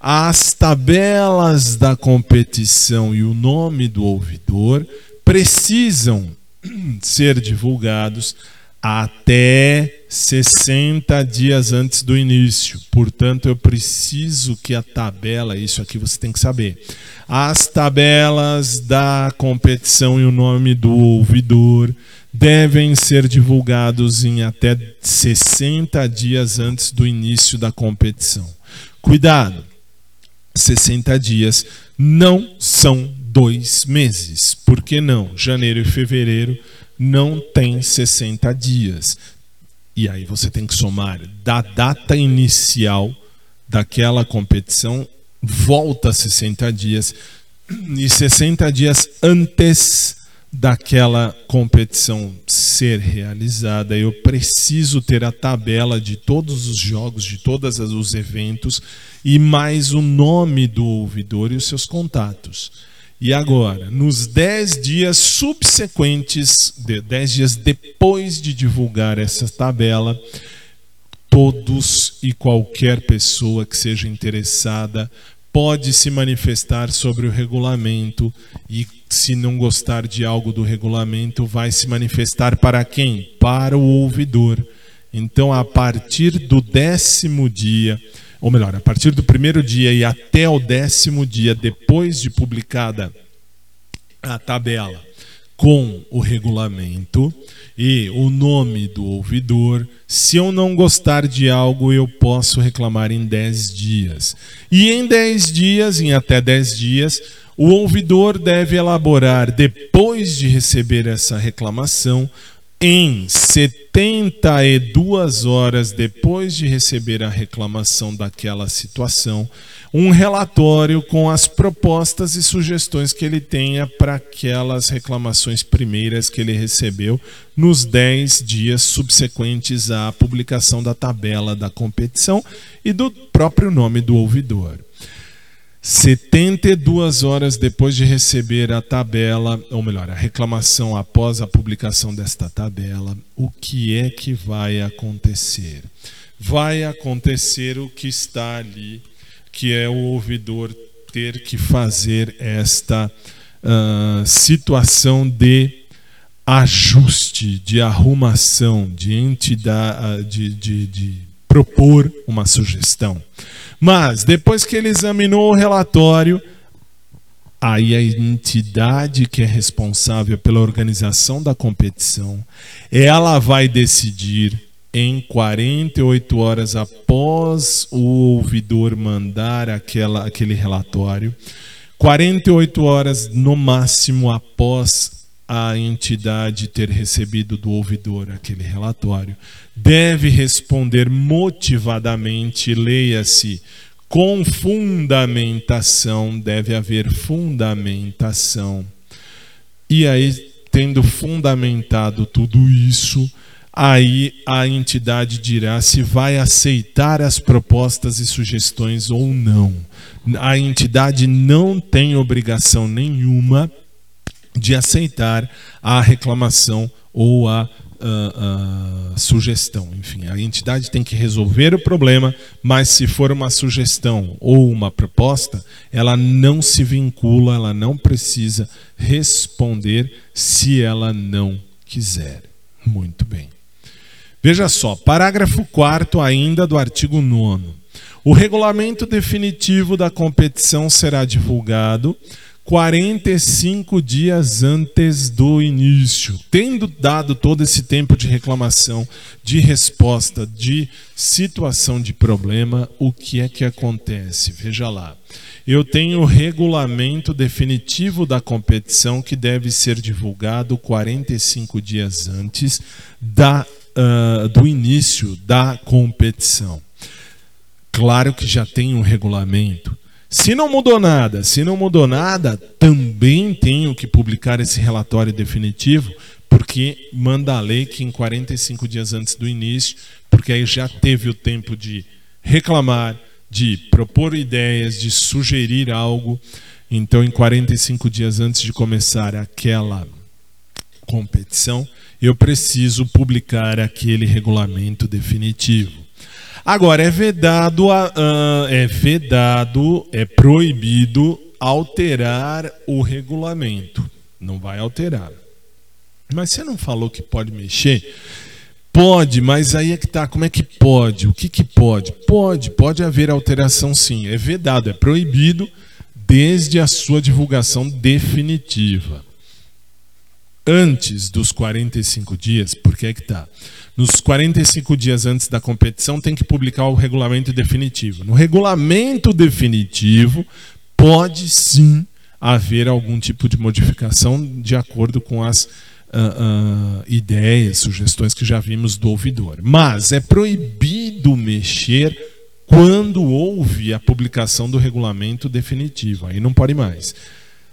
as tabelas da competição e o nome do ouvidor precisam ser divulgados até 60 dias antes do início. Portanto, eu preciso que a tabela, isso aqui você tem que saber. As tabelas da competição e o nome do ouvidor devem ser divulgados em até 60 dias antes do início da competição. Cuidado! 60 dias não são dois meses. Por que não? Janeiro e fevereiro não tem 60 dias. E aí você tem que somar da data inicial daquela competição, volta 60 dias, e 60 dias antes daquela competição ser realizada, eu preciso ter a tabela de todos os jogos, de todos os eventos e mais o nome do ouvidor e os seus contatos. E agora, nos dez dias subsequentes, dez dias depois de divulgar essa tabela, todos e qualquer pessoa que seja interessada pode se manifestar sobre o regulamento e, se não gostar de algo do regulamento, vai se manifestar para quem? Para o ouvidor. Então, a partir do décimo dia ou melhor, a partir do primeiro dia e até o décimo dia depois de publicada a tabela com o regulamento e o nome do ouvidor. Se eu não gostar de algo, eu posso reclamar em 10 dias. E em 10 dias, em até 10 dias, o ouvidor deve elaborar, depois de receber essa reclamação, em 72 horas depois de receber a reclamação daquela situação, um relatório com as propostas e sugestões que ele tenha para aquelas reclamações primeiras que ele recebeu nos 10 dias subsequentes à publicação da tabela da competição e do próprio nome do ouvidor. 72 horas depois de receber a tabela, ou melhor, a reclamação após a publicação desta tabela, o que é que vai acontecer? Vai acontecer o que está ali, que é o ouvidor ter que fazer esta uh, situação de ajuste, de arrumação, de entidade, ah, de, de, de propor uma sugestão. Mas, depois que ele examinou o relatório, aí a entidade que é responsável pela organização da competição, ela vai decidir em 48 horas após o ouvidor mandar aquela, aquele relatório, 48 horas no máximo após a entidade ter recebido do ouvidor aquele relatório, deve responder motivadamente, leia-se, com fundamentação, deve haver fundamentação. E aí, tendo fundamentado tudo isso, aí a entidade dirá se vai aceitar as propostas e sugestões ou não. A entidade não tem obrigação nenhuma de aceitar a reclamação ou a uh, uh, sugestão. Enfim, a entidade tem que resolver o problema, mas se for uma sugestão ou uma proposta, ela não se vincula, ela não precisa responder se ela não quiser. Muito bem. Veja só, parágrafo 4 ainda do artigo 9. O regulamento definitivo da competição será divulgado 45 dias antes do início. Tendo dado todo esse tempo de reclamação, de resposta, de situação de problema, o que é que acontece? Veja lá. Eu tenho o regulamento definitivo da competição que deve ser divulgado 45 dias antes da, uh, do início da competição. Claro que já tem um regulamento se não mudou nada, se não mudou nada, também tenho que publicar esse relatório definitivo, porque manda a lei que em 45 dias antes do início, porque aí já teve o tempo de reclamar, de propor ideias, de sugerir algo. Então, em 45 dias antes de começar aquela competição, eu preciso publicar aquele regulamento definitivo. Agora, é vedado, uh, é vedado, é proibido alterar o regulamento. Não vai alterar. Mas você não falou que pode mexer? Pode, mas aí é que tá. Como é que pode? O que, que pode? Pode, pode haver alteração sim. É vedado, é proibido desde a sua divulgação definitiva. Antes dos 45 dias, porque é que tá? Nos 45 dias antes da competição, tem que publicar o regulamento definitivo. No regulamento definitivo, pode sim haver algum tipo de modificação de acordo com as uh, uh, ideias, sugestões que já vimos do ouvidor. Mas é proibido mexer quando houve a publicação do regulamento definitivo. Aí não pode mais.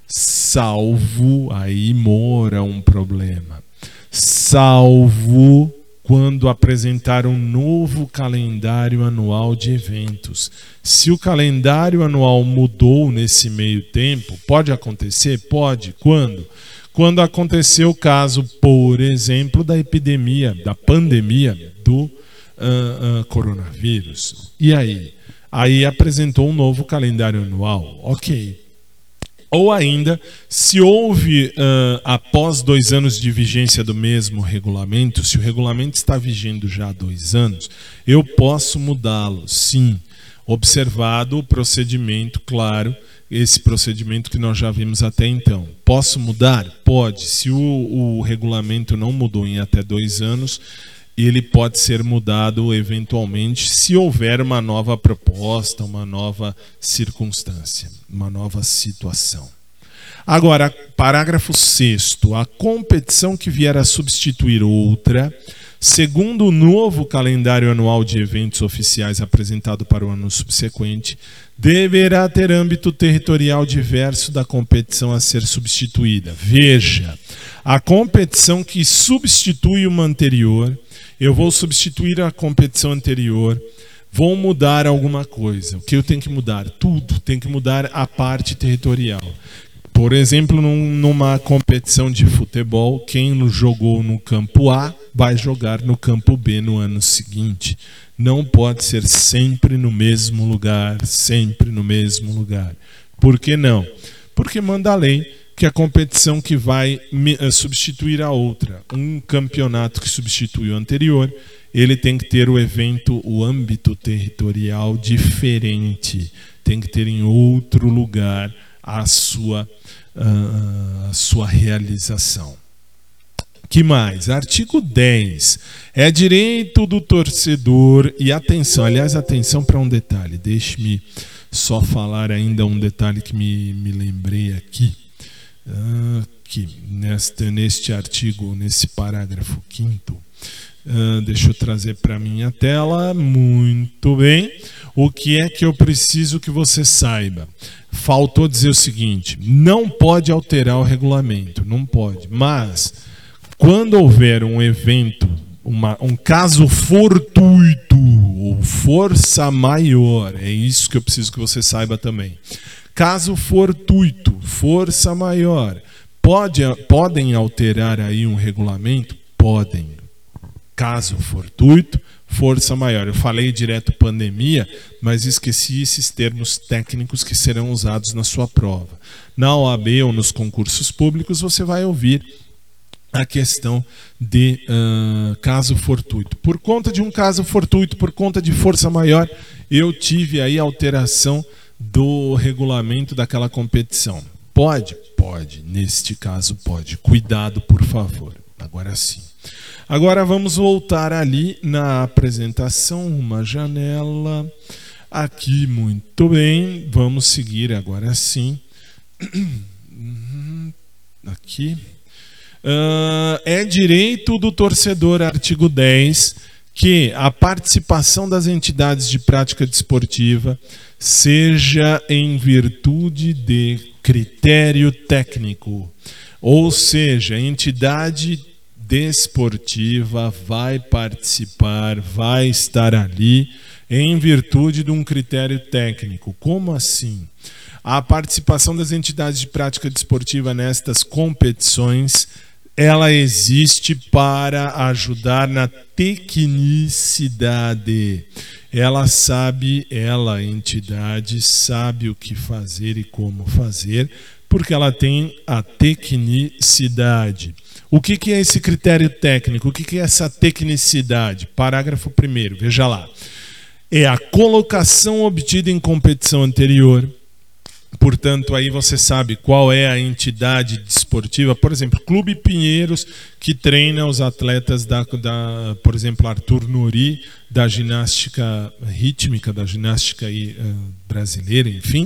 Salvo, aí mora um problema. Salvo quando apresentar um novo calendário anual de eventos. Se o calendário anual mudou nesse meio tempo, pode acontecer? Pode. Quando? Quando aconteceu o caso, por exemplo, da epidemia, da pandemia do uh, uh, coronavírus. E aí? Aí apresentou um novo calendário anual. Ok. Ou ainda, se houve, uh, após dois anos de vigência do mesmo regulamento, se o regulamento está vigendo já há dois anos, eu posso mudá-lo, sim, observado o procedimento, claro, esse procedimento que nós já vimos até então. Posso mudar? Pode. Se o, o regulamento não mudou em até dois anos, ele pode ser mudado eventualmente se houver uma nova proposta, uma nova circunstância, uma nova situação. Agora, parágrafo 6. A competição que vier a substituir outra, segundo o novo calendário anual de eventos oficiais apresentado para o ano subsequente, deverá ter âmbito territorial diverso da competição a ser substituída. Veja, a competição que substitui uma anterior eu vou substituir a competição anterior, vou mudar alguma coisa. O que eu tenho que mudar? Tudo. Tem que mudar a parte territorial. Por exemplo, num, numa competição de futebol, quem jogou no campo A vai jogar no campo B no ano seguinte. Não pode ser sempre no mesmo lugar, sempre no mesmo lugar. Por que não? Porque manda a lei que a competição que vai eh, substituir a outra, um campeonato que substitui o anterior, ele tem que ter o evento, o âmbito territorial diferente, tem que ter em outro lugar a sua, uh, a sua realização. Que mais? Artigo 10. É direito do torcedor e atenção, aliás, atenção para um detalhe, deixe-me só falar ainda um detalhe que me, me lembrei aqui aqui, neste, neste artigo, nesse parágrafo quinto. Uh, deixa eu trazer para minha tela. Muito bem. O que é que eu preciso que você saiba? Faltou dizer o seguinte: não pode alterar o regulamento, não pode. Mas quando houver um evento, uma, um caso fortuito ou força maior, é isso que eu preciso que você saiba também. Caso fortuito, força maior, pode, podem alterar aí um regulamento? Podem. Caso fortuito, força maior. Eu falei direto pandemia, mas esqueci esses termos técnicos que serão usados na sua prova. Na OAB ou nos concursos públicos, você vai ouvir a questão de uh, caso fortuito. Por conta de um caso fortuito, por conta de força maior, eu tive aí alteração do regulamento daquela competição. Pode? Pode. Neste caso, pode. Cuidado, por favor. Agora sim. Agora vamos voltar ali na apresentação, uma janela. Aqui, muito bem. Vamos seguir agora sim. Aqui. Uh, é direito do torcedor, artigo 10, que a participação das entidades de prática desportiva seja em virtude de critério técnico. Ou seja, a entidade desportiva vai participar, vai estar ali em virtude de um critério técnico. Como assim? A participação das entidades de prática desportiva nestas competições ela existe para ajudar na tecnicidade. Ela sabe, ela, entidade, sabe o que fazer e como fazer, porque ela tem a tecnicidade. O que, que é esse critério técnico? O que, que é essa tecnicidade? Parágrafo 1, veja lá. É a colocação obtida em competição anterior. Portanto, aí você sabe qual é a entidade desportiva. Por exemplo, Clube Pinheiros, que treina os atletas da, da por exemplo, Arthur Nori, da ginástica rítmica, da ginástica aí, uh, brasileira, enfim.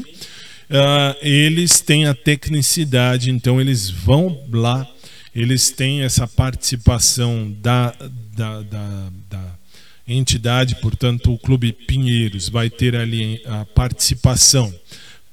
Uh, eles têm a tecnicidade, então eles vão lá eles têm essa participação da, da, da, da entidade, portanto, o Clube Pinheiros vai ter ali a participação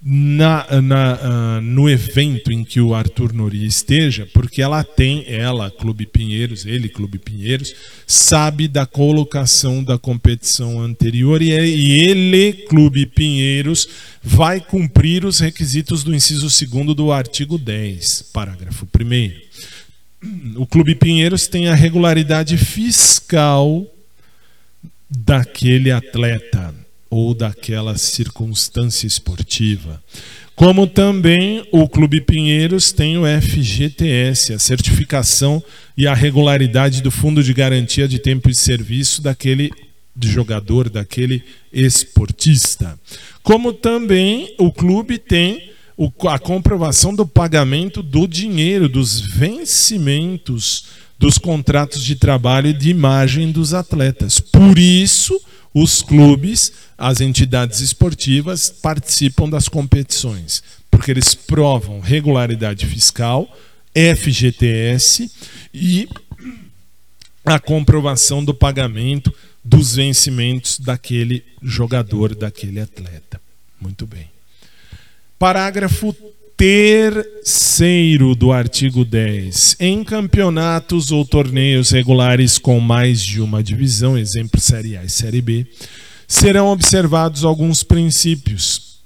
na, na, uh, no evento em que o Arthur Nori esteja, porque ela tem, ela, Clube Pinheiros, ele, Clube Pinheiros, sabe da colocação da competição anterior e, e ele, Clube Pinheiros, vai cumprir os requisitos do inciso 2 do artigo 10, parágrafo 1 o Clube Pinheiros tem a regularidade fiscal daquele atleta ou daquela circunstância esportiva. Como também o Clube Pinheiros tem o FGTS, a certificação e a regularidade do Fundo de Garantia de Tempo de Serviço daquele jogador, daquele esportista. Como também o clube tem a comprovação do pagamento do dinheiro, dos vencimentos dos contratos de trabalho e de imagem dos atletas. Por isso, os clubes, as entidades esportivas participam das competições, porque eles provam regularidade fiscal, FGTS e a comprovação do pagamento dos vencimentos daquele jogador, daquele atleta. Muito bem. Parágrafo terceiro do artigo 10. Em campeonatos ou torneios regulares com mais de uma divisão, exemplo Série A e Série B, serão observados alguns princípios.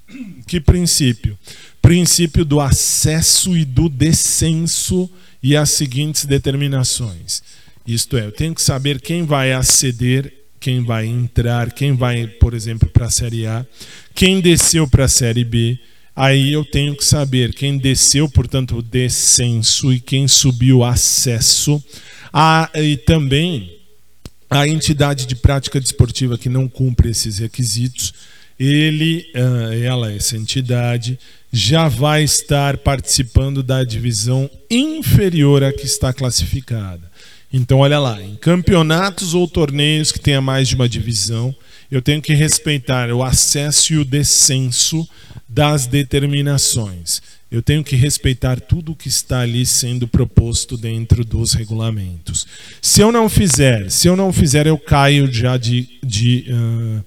Que princípio? Princípio do acesso e do descenso e as seguintes determinações. Isto é, eu tenho que saber quem vai aceder, quem vai entrar, quem vai, por exemplo, para a Série A, quem desceu para a Série B, aí eu tenho que saber quem desceu, portanto, o descenso, e quem subiu, acesso. Ah, e também a entidade de prática desportiva que não cumpre esses requisitos, ele, ah, ela, essa entidade, já vai estar participando da divisão inferior à que está classificada. Então, olha lá, em campeonatos ou torneios que tenha mais de uma divisão, eu tenho que respeitar o acesso e o descenso das determinações. Eu tenho que respeitar tudo o que está ali sendo proposto dentro dos regulamentos. Se eu não fizer, se eu não fizer, eu caio já de, de, uh,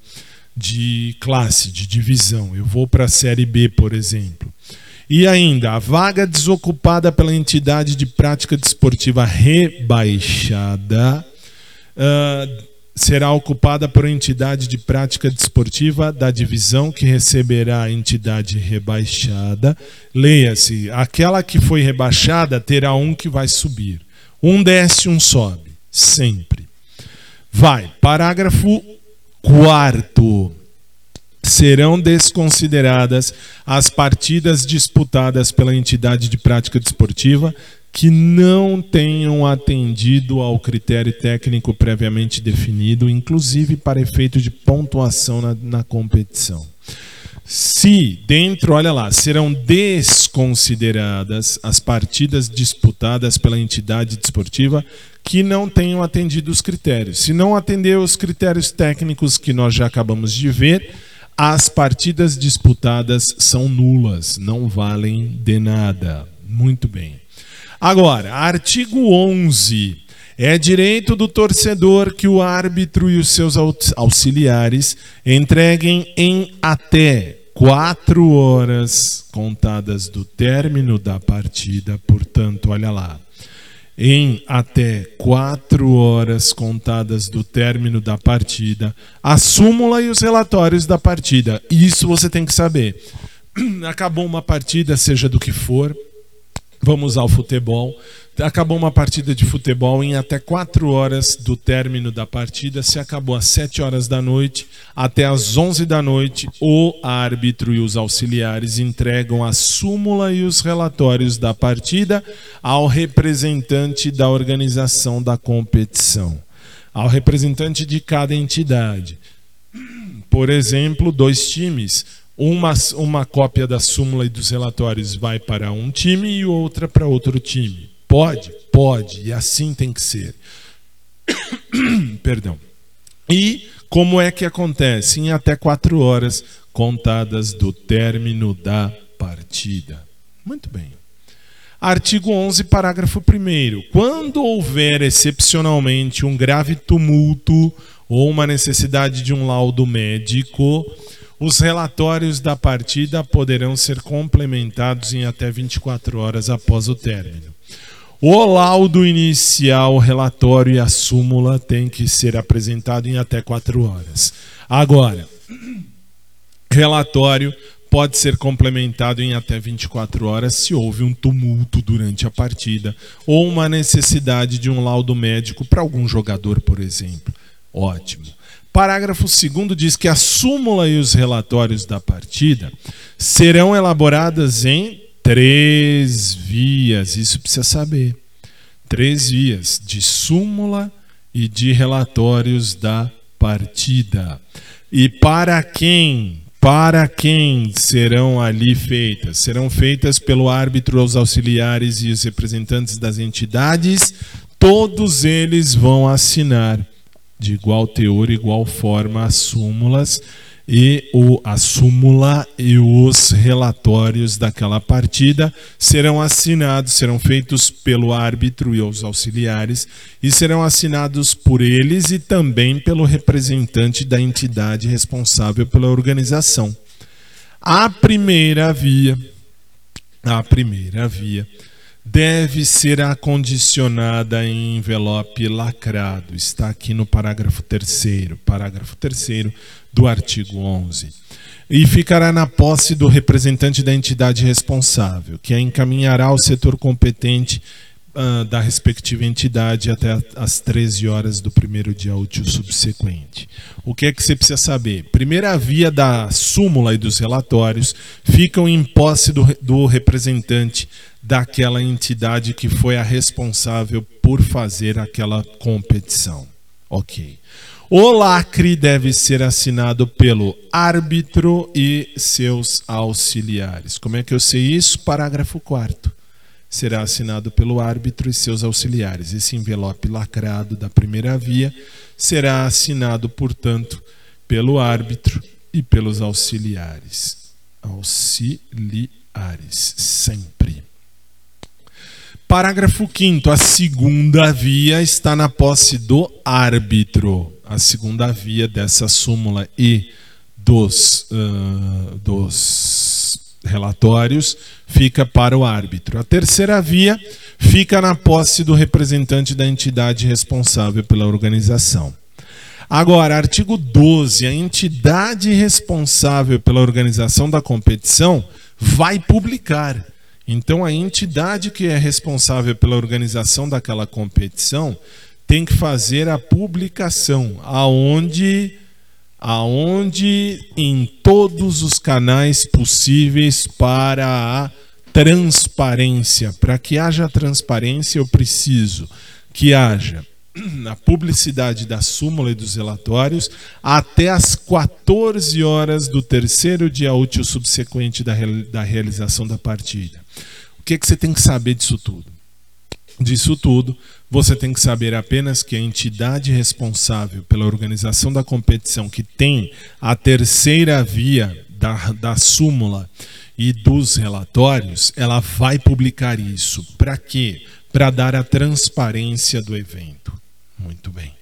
de classe, de divisão. Eu vou para a série B, por exemplo. E ainda, a vaga desocupada pela entidade de prática desportiva rebaixada. Uh, será ocupada por entidade de prática desportiva da divisão que receberá a entidade rebaixada. Leia-se, aquela que foi rebaixada terá um que vai subir. Um desce, um sobe, sempre. Vai, parágrafo quarto. Serão desconsideradas as partidas disputadas pela entidade de prática desportiva que não tenham atendido ao critério técnico previamente definido, inclusive para efeito de pontuação na, na competição. Se dentro, olha lá, serão desconsideradas as partidas disputadas pela entidade desportiva que não tenham atendido os critérios. Se não atender os critérios técnicos que nós já acabamos de ver, as partidas disputadas são nulas, não valem de nada. Muito bem. Agora, artigo 11. É direito do torcedor que o árbitro e os seus auxiliares entreguem em até quatro horas contadas do término da partida. Portanto, olha lá, em até quatro horas contadas do término da partida, a súmula e os relatórios da partida. Isso você tem que saber. Acabou uma partida, seja do que for, vamos ao futebol. Acabou uma partida de futebol em até 4 horas do término da partida. Se acabou às 7 horas da noite, até às 11 da noite, o árbitro e os auxiliares entregam a súmula e os relatórios da partida ao representante da organização da competição, ao representante de cada entidade. Por exemplo, dois times uma, uma cópia da súmula e dos relatórios vai para um time e outra para outro time. Pode? Pode, e assim tem que ser. Perdão. E como é que acontece? Em até quatro horas contadas do término da partida. Muito bem. Artigo 11, parágrafo 1. Quando houver excepcionalmente um grave tumulto ou uma necessidade de um laudo médico, os relatórios da partida poderão ser complementados em até 24 horas após o término. O laudo inicial, o relatório e a súmula têm que ser apresentado em até 4 horas. Agora, relatório pode ser complementado em até 24 horas se houve um tumulto durante a partida ou uma necessidade de um laudo médico para algum jogador, por exemplo. Ótimo. Parágrafo 2 diz que a súmula e os relatórios da partida serão elaboradas em três vias. Isso precisa saber. Três vias de súmula e de relatórios da partida. E para quem? Para quem serão ali feitas? Serão feitas pelo árbitro, os auxiliares e os representantes das entidades. Todos eles vão assinar de igual teor, igual forma as súmulas e o, a súmula e os relatórios daquela partida serão assinados, serão feitos pelo árbitro e os auxiliares e serão assinados por eles e também pelo representante da entidade responsável pela organização. A primeira via, a primeira via deve ser acondicionada em envelope lacrado. Está aqui no parágrafo 3 parágrafo 3 do artigo 11. E ficará na posse do representante da entidade responsável, que a encaminhará ao setor competente uh, da respectiva entidade até as 13 horas do primeiro dia útil subsequente. O que é que você precisa saber? Primeira via da súmula e dos relatórios ficam em posse do, do representante daquela entidade que foi a responsável por fazer aquela competição. Ok. O lacre deve ser assinado pelo árbitro e seus auxiliares. Como é que eu sei isso? Parágrafo 4 será assinado pelo árbitro e seus auxiliares. Esse envelope lacrado da primeira via será assinado, portanto, pelo árbitro e pelos auxiliares. Auxiliares, sempre. Parágrafo 5. A segunda via está na posse do árbitro. A segunda via dessa súmula e dos, uh, dos relatórios fica para o árbitro. A terceira via fica na posse do representante da entidade responsável pela organização. Agora, artigo 12, a entidade responsável pela organização da competição vai publicar. Então, a entidade que é responsável pela organização daquela competição tem que fazer a publicação, aonde aonde em todos os canais possíveis para a transparência. Para que haja transparência, eu preciso que haja na publicidade da súmula e dos relatórios até as 14 horas do terceiro dia útil subsequente da, da realização da partida. O que, é que você tem que saber disso tudo? Disso tudo, você tem que saber apenas que a entidade responsável pela organização da competição, que tem a terceira via da, da súmula e dos relatórios, ela vai publicar isso. Para quê? Para dar a transparência do evento. Muito bem.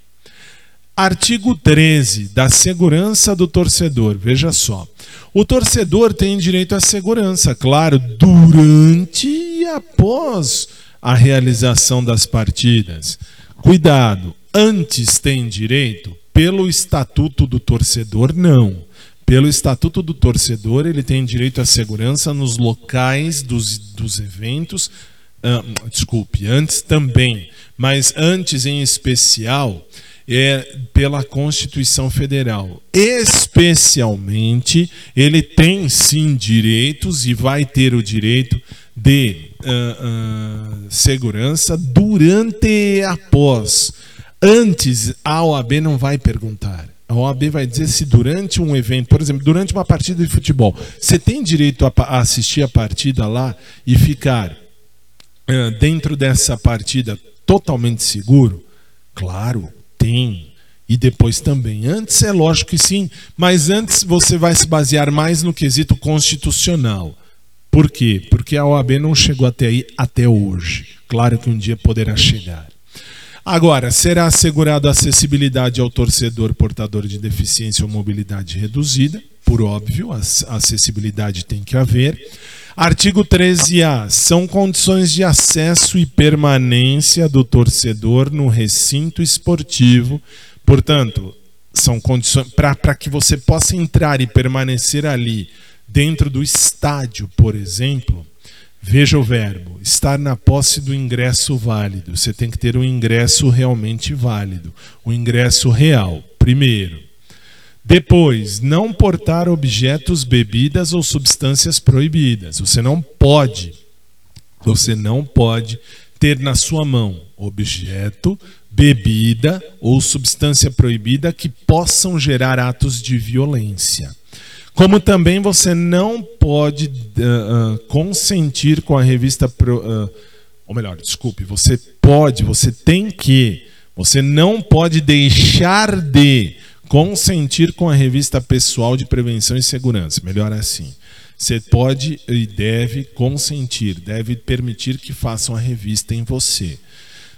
Artigo 13 da segurança do torcedor. Veja só. O torcedor tem direito à segurança, claro, durante e após a realização das partidas. Cuidado, antes tem direito? Pelo estatuto do torcedor, não. Pelo estatuto do torcedor, ele tem direito à segurança nos locais dos, dos eventos. Uh, desculpe, antes também, mas antes em especial é pela Constituição Federal. Especialmente, ele tem sim direitos e vai ter o direito de uh, uh, segurança durante e após. Antes, a OAB não vai perguntar. A OAB vai dizer se durante um evento, por exemplo, durante uma partida de futebol, você tem direito a assistir a partida lá e ficar uh, dentro dessa partida totalmente seguro? Claro, tem. E depois também. Antes é lógico que sim, mas antes você vai se basear mais no quesito constitucional. Por quê? Porque a OAB não chegou até aí até hoje. Claro que um dia poderá chegar. Agora, será assegurada acessibilidade ao torcedor portador de deficiência ou mobilidade reduzida? Por óbvio, a acessibilidade tem que haver. Artigo 13A. São condições de acesso e permanência do torcedor no recinto esportivo. Portanto, são condições para que você possa entrar e permanecer ali dentro do estádio, por exemplo. Veja o verbo, estar na posse do ingresso válido. Você tem que ter um ingresso realmente válido, o um ingresso real, primeiro. Depois, não portar objetos, bebidas ou substâncias proibidas. Você não pode, você não pode ter na sua mão objeto, bebida ou substância proibida que possam gerar atos de violência. Como também você não pode uh, uh, consentir com a revista. Pro, uh, ou melhor, desculpe, você pode, você tem que, você não pode deixar de consentir com a revista pessoal de prevenção e segurança. Melhor assim. Você pode e deve consentir, deve permitir que façam a revista em você.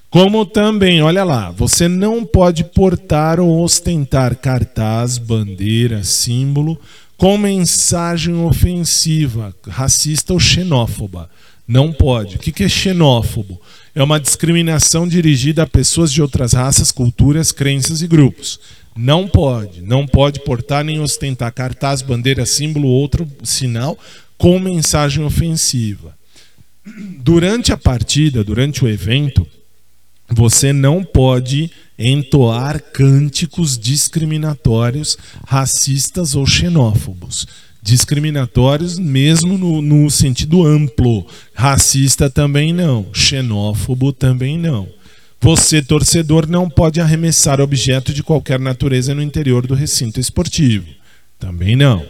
Como também, olha lá, você não pode portar ou ostentar cartaz, bandeira, símbolo com mensagem ofensiva, racista ou xenófoba. Não pode. O que é xenófobo? É uma discriminação dirigida a pessoas de outras raças, culturas, crenças e grupos. Não pode, não pode portar nem ostentar cartaz, bandeira, símbolo ou outro sinal com mensagem ofensiva. Durante a partida, durante o evento, você não pode entoar cânticos discriminatórios, racistas ou xenófobos. Discriminatórios mesmo no, no sentido amplo. Racista também não. Xenófobo também não. Você, torcedor, não pode arremessar objeto de qualquer natureza no interior do recinto esportivo. Também não.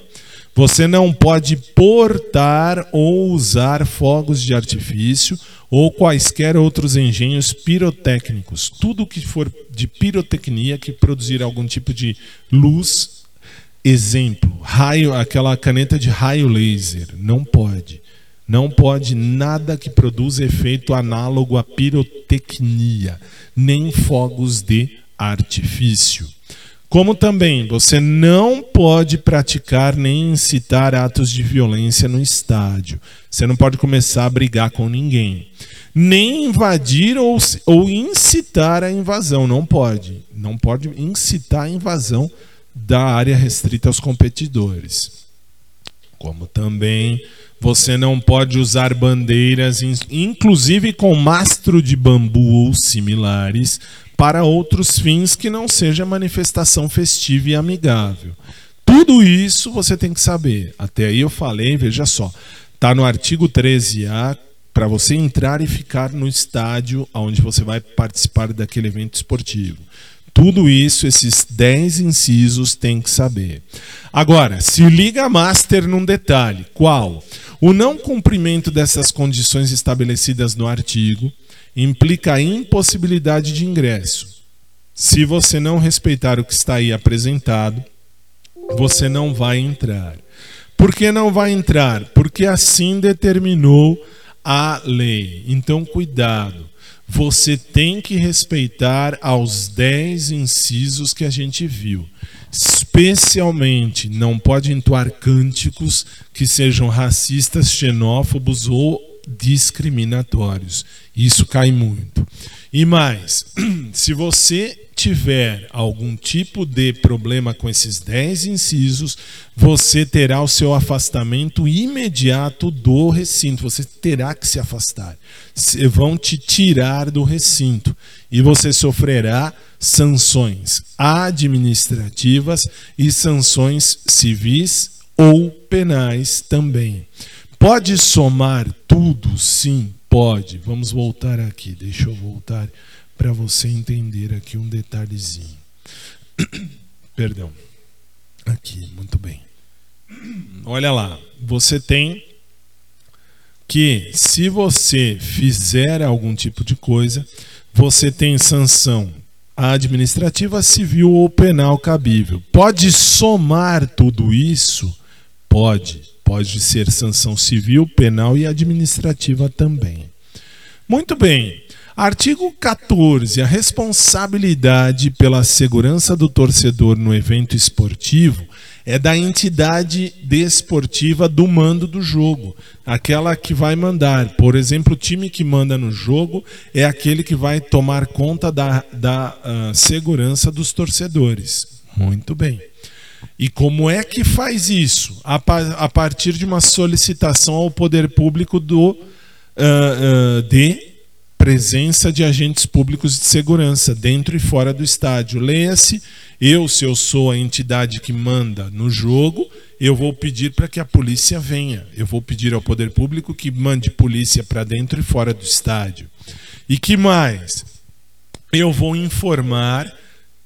Você não pode portar ou usar fogos de artifício ou quaisquer outros engenhos pirotécnicos. Tudo que for de pirotecnia que produzir algum tipo de luz. Exemplo, raio, aquela caneta de raio laser. Não pode. Não pode nada que produza efeito análogo à pirotecnia, nem fogos de artifício. Como também você não pode praticar nem incitar atos de violência no estádio. Você não pode começar a brigar com ninguém. Nem invadir ou, ou incitar a invasão. Não pode. Não pode incitar a invasão da área restrita aos competidores. Como também você não pode usar bandeiras, inclusive com mastro de bambu ou similares, para outros fins que não seja manifestação festiva e amigável. Tudo isso você tem que saber. Até aí eu falei, veja só, está no artigo 13A, para você entrar e ficar no estádio onde você vai participar daquele evento esportivo. Tudo isso, esses 10 incisos, tem que saber. Agora, se liga master num detalhe. Qual? O não cumprimento dessas condições estabelecidas no artigo implica a impossibilidade de ingresso. Se você não respeitar o que está aí apresentado, você não vai entrar. Por que não vai entrar? Porque assim determinou a lei. Então, cuidado. Você tem que respeitar aos 10 incisos que a gente viu. Especialmente, não pode entoar cânticos que sejam racistas, xenófobos ou discriminatórios. Isso cai muito. E mais, se você tiver algum tipo de problema com esses 10 incisos, você terá o seu afastamento imediato do recinto. Você terá que se afastar. Vão te tirar do recinto e você sofrerá sanções administrativas e sanções civis ou penais também. Pode somar tudo? Sim, pode. Vamos voltar aqui. Deixa eu voltar para você entender aqui um detalhezinho. Perdão. Aqui, muito bem. Olha lá, você tem que se você fizer algum tipo de coisa, você tem sanção administrativa, civil ou penal cabível. Pode somar tudo isso? Pode. Pode ser sanção civil, penal e administrativa também. Muito bem. Artigo 14. A responsabilidade pela segurança do torcedor no evento esportivo é da entidade desportiva do mando do jogo, aquela que vai mandar. Por exemplo, o time que manda no jogo é aquele que vai tomar conta da, da uh, segurança dos torcedores. Muito bem. E como é que faz isso? A, a partir de uma solicitação ao poder público do, uh, uh, de presença de agentes públicos de segurança dentro e fora do estádio. Leia-se, eu, se eu sou a entidade que manda no jogo, eu vou pedir para que a polícia venha. Eu vou pedir ao poder público que mande polícia para dentro e fora do estádio. E que mais? Eu vou informar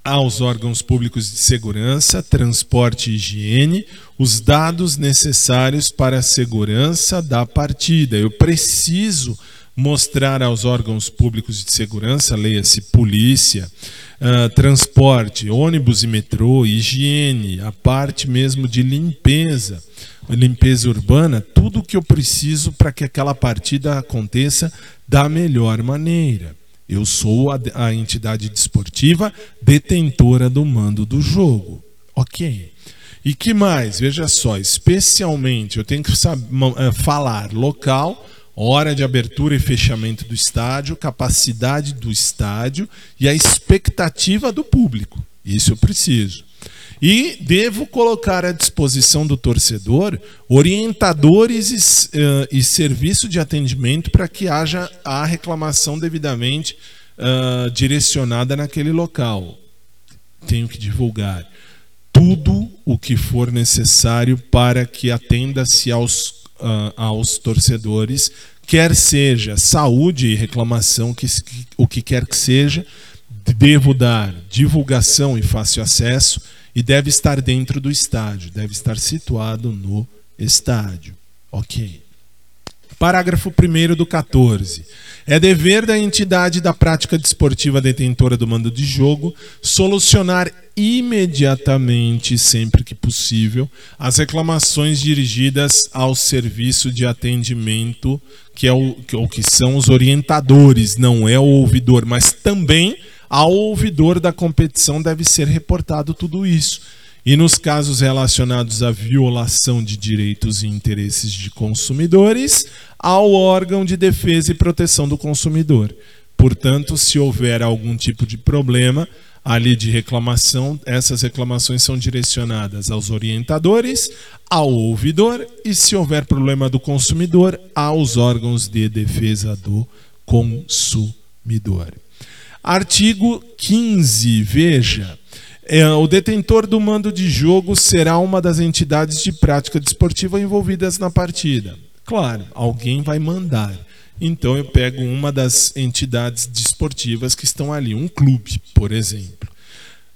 aos órgãos públicos de segurança, transporte e higiene os dados necessários para a segurança da partida. Eu preciso mostrar aos órgãos públicos de segurança, leia-se polícia, uh, transporte, ônibus e metrô, higiene, a parte mesmo de limpeza, limpeza urbana, tudo o que eu preciso para que aquela partida aconteça da melhor maneira. Eu sou a, a entidade desportiva detentora do mando do jogo. Ok. E que mais? Veja só, especialmente eu tenho que saber, uh, falar local hora de abertura e fechamento do estádio, capacidade do estádio e a expectativa do público. Isso eu preciso. E devo colocar à disposição do torcedor orientadores e, uh, e serviço de atendimento para que haja a reclamação devidamente uh, direcionada naquele local. Tenho que divulgar tudo o que for necessário para que atenda-se aos uh, aos torcedores, quer seja saúde e reclamação, que, o que quer que seja, devo dar divulgação e fácil acesso e deve estar dentro do estádio, deve estar situado no estádio. Ok. Parágrafo 1 do 14. É dever da entidade da prática desportiva detentora do mando de jogo solucionar imediatamente, sempre que possível, as reclamações dirigidas ao serviço de atendimento, que é o que são os orientadores, não é o ouvidor, mas também ao ouvidor da competição deve ser reportado tudo isso. E nos casos relacionados à violação de direitos e interesses de consumidores, ao órgão de defesa e proteção do consumidor. Portanto, se houver algum tipo de problema ali de reclamação, essas reclamações são direcionadas aos orientadores, ao ouvidor e, se houver problema do consumidor, aos órgãos de defesa do consumidor. Artigo 15, veja. É, o detentor do mando de jogo será uma das entidades de prática desportiva envolvidas na partida. Claro, alguém vai mandar. então eu pego uma das entidades desportivas que estão ali, um clube, por exemplo.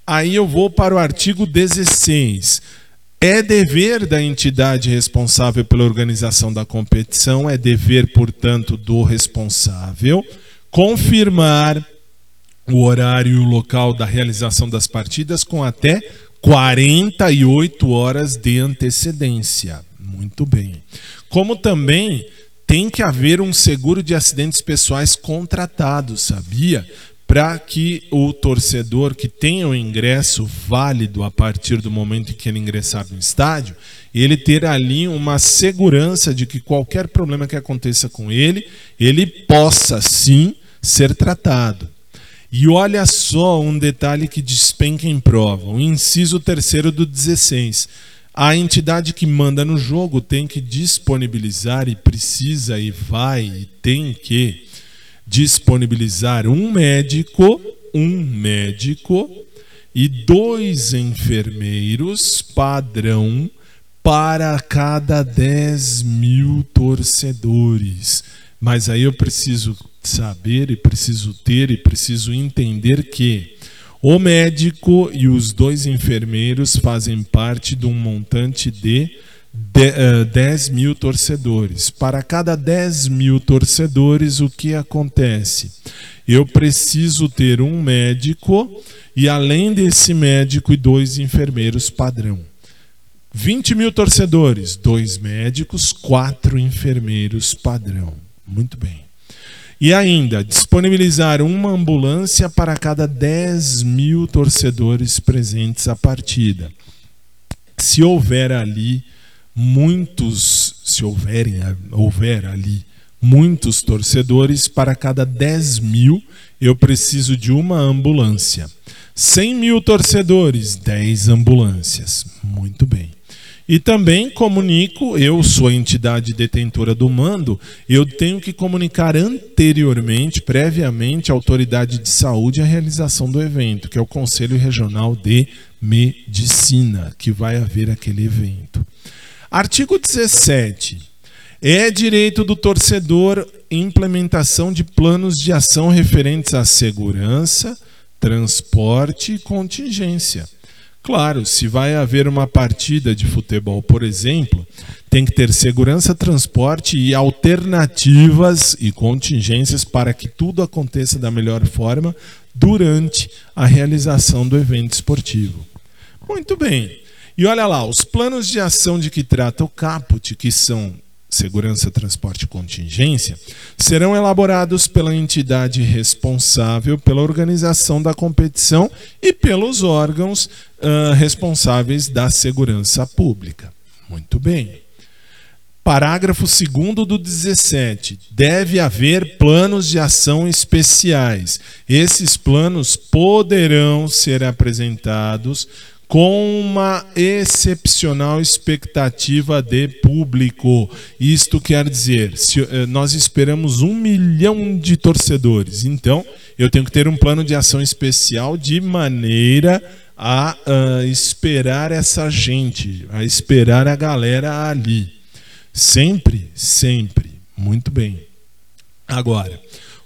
Aí eu vou para o artigo 16. É dever da entidade responsável pela organização da competição, é dever, portanto, do responsável confirmar o horário e o local da realização das partidas com até 48 horas de antecedência. Muito bem. Como também tem que haver um seguro de acidentes pessoais contratado, sabia? Para que o torcedor que tenha o ingresso válido a partir do momento em que ele ingressar no estádio, ele ter ali uma segurança de que qualquer problema que aconteça com ele, ele possa sim ser tratado. E olha só um detalhe que despenca em prova: o inciso terceiro do 16 a entidade que manda no jogo tem que disponibilizar e precisa e vai e tem que disponibilizar um médico, um médico e dois enfermeiros padrão para cada 10 mil torcedores. Mas aí eu preciso saber e preciso ter e preciso entender que o médico e os dois enfermeiros fazem parte de um montante de 10 eh, mil torcedores. Para cada 10 mil torcedores, o que acontece? Eu preciso ter um médico e, além desse médico, e dois enfermeiros padrão. 20 mil torcedores, dois médicos, quatro enfermeiros padrão. Muito bem. E ainda, disponibilizar uma ambulância para cada 10 mil torcedores presentes à partida. Se houver ali muitos, se houverem, houver ali muitos torcedores, para cada 10 mil eu preciso de uma ambulância. 100 mil torcedores, 10 ambulâncias. Muito bem. E também comunico, eu sou a entidade detentora do mando, eu tenho que comunicar anteriormente, previamente, à autoridade de saúde a realização do evento, que é o Conselho Regional de Medicina, que vai haver aquele evento. Artigo 17. É direito do torcedor implementação de planos de ação referentes à segurança, transporte e contingência. Claro, se vai haver uma partida de futebol, por exemplo, tem que ter segurança, transporte e alternativas e contingências para que tudo aconteça da melhor forma durante a realização do evento esportivo. Muito bem. E olha lá, os planos de ação de que trata o caput, que são segurança, transporte e contingência, serão elaborados pela entidade responsável pela organização da competição e pelos órgãos uh, responsáveis da segurança pública. Muito bem. Parágrafo 2 do 17. Deve haver planos de ação especiais. Esses planos poderão ser apresentados com uma excepcional expectativa de público. Isto quer dizer, se eh, nós esperamos um milhão de torcedores, então eu tenho que ter um plano de ação especial de maneira a uh, esperar essa gente, a esperar a galera ali. Sempre, sempre. Muito bem. Agora,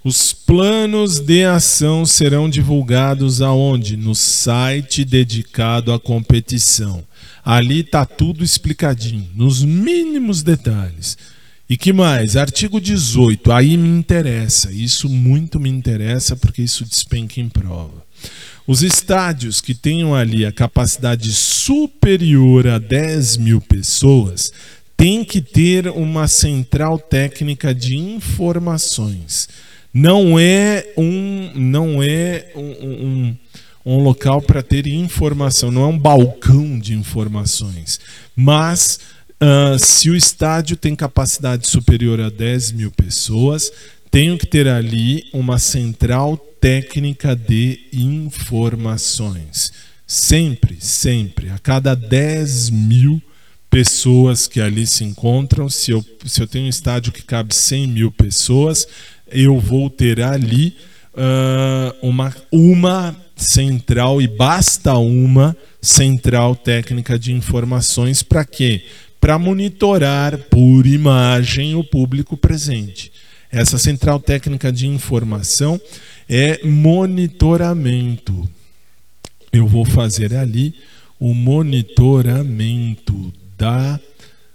os planos de ação serão divulgados aonde? No site dedicado à competição. Ali está tudo explicadinho, nos mínimos detalhes. E que mais? Artigo 18. Aí me interessa. Isso muito me interessa porque isso despenca em prova. Os estádios que tenham ali a capacidade superior a 10 mil pessoas têm que ter uma central técnica de informações não é um, não é um, um, um local para ter informação, não é um balcão de informações. Mas uh, se o estádio tem capacidade superior a 10 mil pessoas, tenho que ter ali uma central técnica de informações. Sempre, sempre, a cada 10 mil pessoas que ali se encontram, se eu, se eu tenho um estádio que cabe 100 mil pessoas, eu vou ter ali uh, uma, uma central, e basta uma central técnica de informações para quê? Para monitorar por imagem o público presente. Essa central técnica de informação é monitoramento. Eu vou fazer ali o monitoramento da,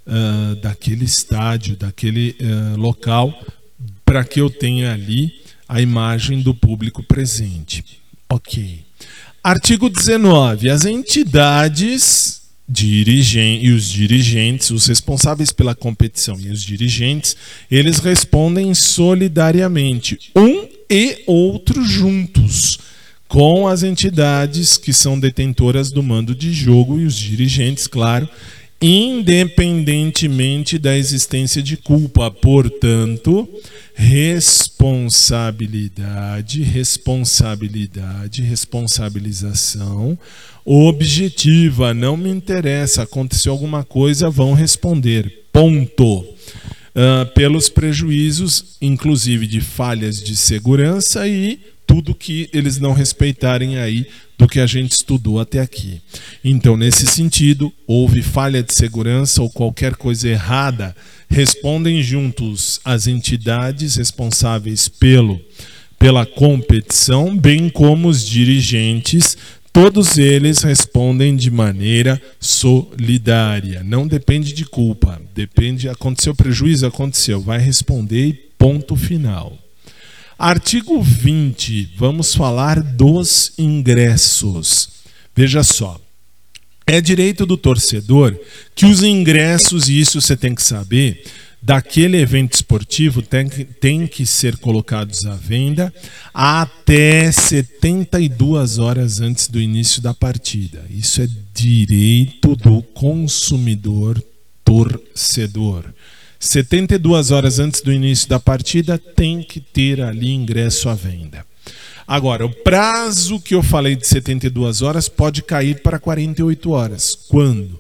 uh, daquele estádio, daquele uh, local, para que eu tenha ali a imagem do público presente. Ok. Artigo 19. As entidades dirigem, e os dirigentes, os responsáveis pela competição e os dirigentes, eles respondem solidariamente, um e outro juntos, com as entidades que são detentoras do mando de jogo e os dirigentes, claro, independentemente da existência de culpa. Portanto, responsabilidade, responsabilidade, responsabilização objetiva. Não me interessa, aconteceu alguma coisa, vão responder. Ponto. Uh, pelos prejuízos, inclusive de falhas de segurança e tudo que eles não respeitarem aí do que a gente estudou até aqui. Então, nesse sentido, houve falha de segurança ou qualquer coisa errada, respondem juntos as entidades responsáveis pelo pela competição, bem como os dirigentes, todos eles respondem de maneira solidária. Não depende de culpa, depende aconteceu prejuízo, aconteceu, vai responder ponto final. Artigo 20, vamos falar dos ingressos. Veja só. É direito do torcedor que os ingressos, e isso você tem que saber, daquele evento esportivo tem tem que ser colocados à venda até 72 horas antes do início da partida. Isso é direito do consumidor torcedor. 72 horas antes do início da partida tem que ter ali ingresso à venda. Agora, o prazo que eu falei de 72 horas pode cair para 48 horas. Quando?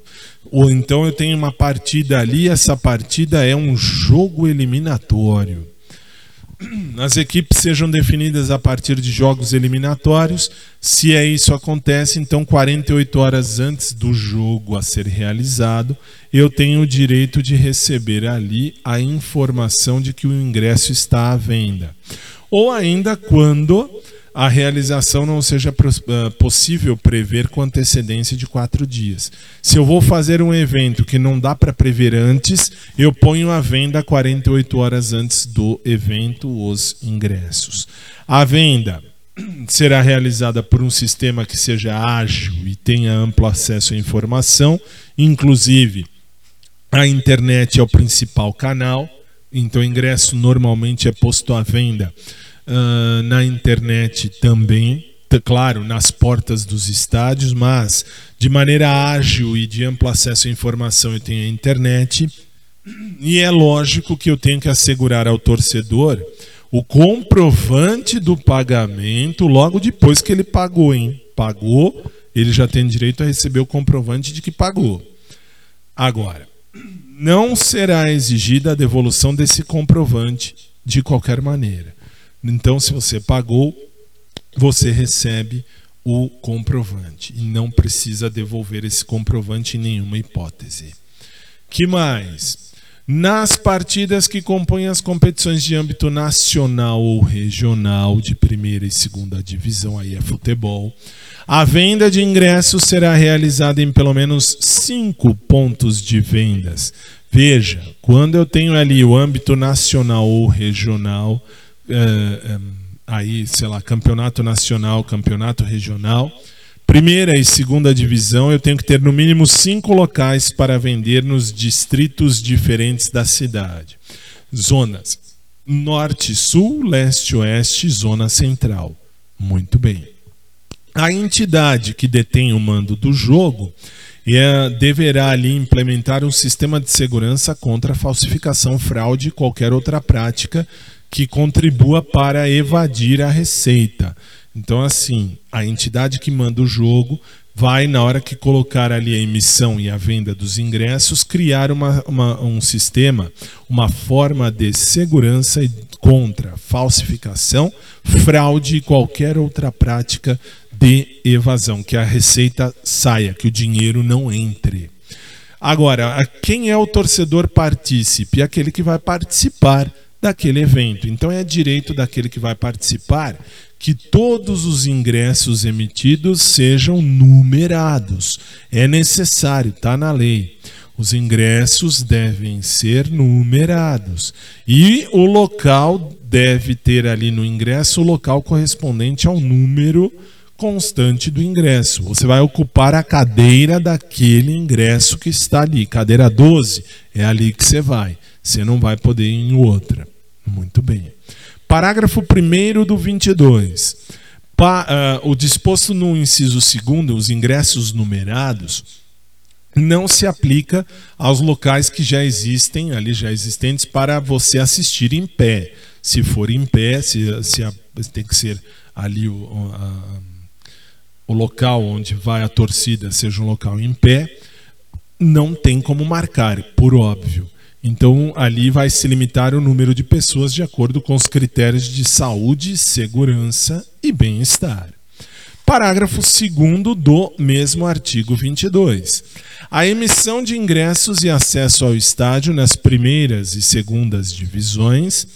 Ou então eu tenho uma partida ali, essa partida é um jogo eliminatório as equipes sejam definidas a partir de jogos eliminatórios. Se é isso acontece, então 48 horas antes do jogo a ser realizado, eu tenho o direito de receber ali a informação de que o ingresso está à venda. Ou ainda quando a realização não seja ah, possível prever com antecedência de quatro dias. Se eu vou fazer um evento que não dá para prever antes, eu ponho à venda 48 horas antes do evento os ingressos. A venda será realizada por um sistema que seja ágil e tenha amplo acesso à informação, inclusive a internet é o principal canal, então o ingresso normalmente é posto à venda uh, na internet também, claro, nas portas dos estádios, mas de maneira ágil e de amplo acesso à informação eu tenho a internet. E é lógico que eu tenho que assegurar ao torcedor o comprovante do pagamento logo depois que ele pagou, hein? Pagou, ele já tem direito a receber o comprovante de que pagou. Agora, não será exigida a devolução desse comprovante de qualquer maneira. Então, se você pagou, você recebe o comprovante e não precisa devolver esse comprovante em nenhuma hipótese. Que mais? Nas partidas que compõem as competições de âmbito nacional ou regional de primeira e segunda divisão, aí é futebol, a venda de ingressos será realizada em pelo menos cinco pontos de vendas. Veja, quando eu tenho ali o âmbito nacional ou regional, aí, sei lá, campeonato nacional, campeonato regional, primeira e segunda divisão, eu tenho que ter no mínimo cinco locais para vender nos distritos diferentes da cidade. Zonas norte, sul, leste, oeste, zona central. Muito bem. A entidade que detém o mando do jogo é, deverá ali implementar um sistema de segurança contra falsificação, fraude e qualquer outra prática que contribua para evadir a receita. Então, assim, a entidade que manda o jogo vai, na hora que colocar ali a emissão e a venda dos ingressos, criar uma, uma, um sistema, uma forma de segurança contra falsificação, fraude e qualquer outra prática de evasão, que a receita saia, que o dinheiro não entre. Agora, quem é o torcedor partícipe? Aquele que vai participar daquele evento. Então é direito daquele que vai participar que todos os ingressos emitidos sejam numerados. É necessário, está na lei. Os ingressos devem ser numerados. E o local deve ter ali no ingresso o local correspondente ao número constante do ingresso. Você vai ocupar a cadeira daquele ingresso que está ali. Cadeira 12 é ali que você vai. Você não vai poder ir em outra. Muito bem. Parágrafo 1 do 22. Pa, uh, o disposto no inciso 2, os ingressos numerados, não se aplica aos locais que já existem, ali já existentes, para você assistir em pé. Se for em pé, se, se a, tem que ser ali o, a, o local onde vai a torcida, seja um local em pé, não tem como marcar, por óbvio. Então, ali vai se limitar o número de pessoas de acordo com os critérios de saúde, segurança e bem-estar. Parágrafo 2 do mesmo artigo 22. A emissão de ingressos e acesso ao estádio nas primeiras e segundas divisões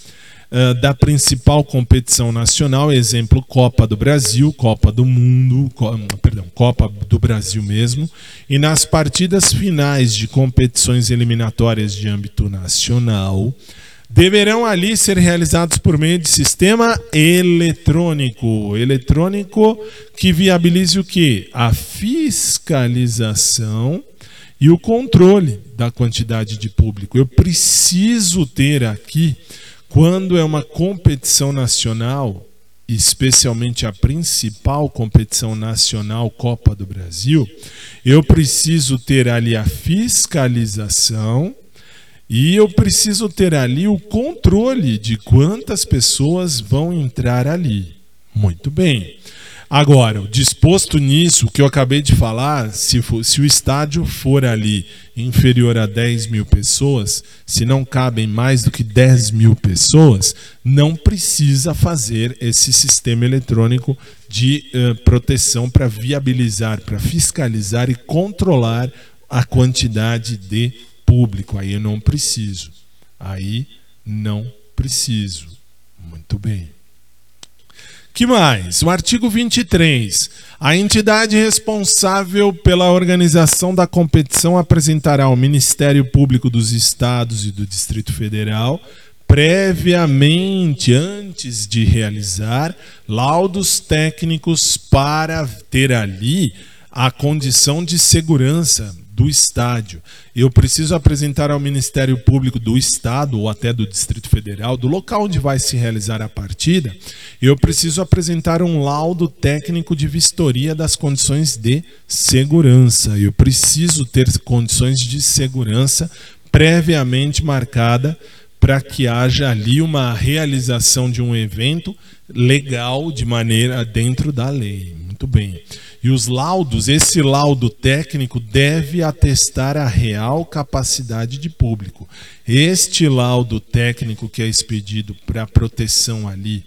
uh, da principal competição nacional, exemplo Copa do Brasil, Copa do Mundo, co perdão, Copa do Brasil mesmo, e nas partidas finais de competições eliminatórias de âmbito nacional, deverão ali ser realizados por meio de sistema eletrônico. Eletrônico que viabilize o que? A fiscalização e o controle da quantidade de público. Eu preciso ter aqui quando é uma competição nacional, especialmente a principal competição nacional, Copa do Brasil, eu preciso ter ali a fiscalização e eu preciso ter ali o controle de quantas pessoas vão entrar ali. Muito bem. Agora, disposto nisso, o que eu acabei de falar, se, for, se o estádio for ali inferior a 10 mil pessoas, se não cabem mais do que 10 mil pessoas, não precisa fazer esse sistema eletrônico de uh, proteção para viabilizar, para fiscalizar e controlar a quantidade de público. Aí eu não preciso. Aí não preciso. Muito bem. Que mais? O artigo 23. A entidade responsável pela organização da competição apresentará ao Ministério Público dos Estados e do Distrito Federal, previamente, antes de realizar, laudos técnicos para ter ali a condição de segurança do estádio. Eu preciso apresentar ao Ministério Público do Estado ou até do Distrito Federal, do local onde vai se realizar a partida, eu preciso apresentar um laudo técnico de vistoria das condições de segurança. Eu preciso ter condições de segurança previamente marcada para que haja ali uma realização de um evento legal de maneira dentro da lei. Muito bem. E os laudos, esse laudo técnico deve atestar a real capacidade de público. Este laudo técnico que é expedido para proteção ali,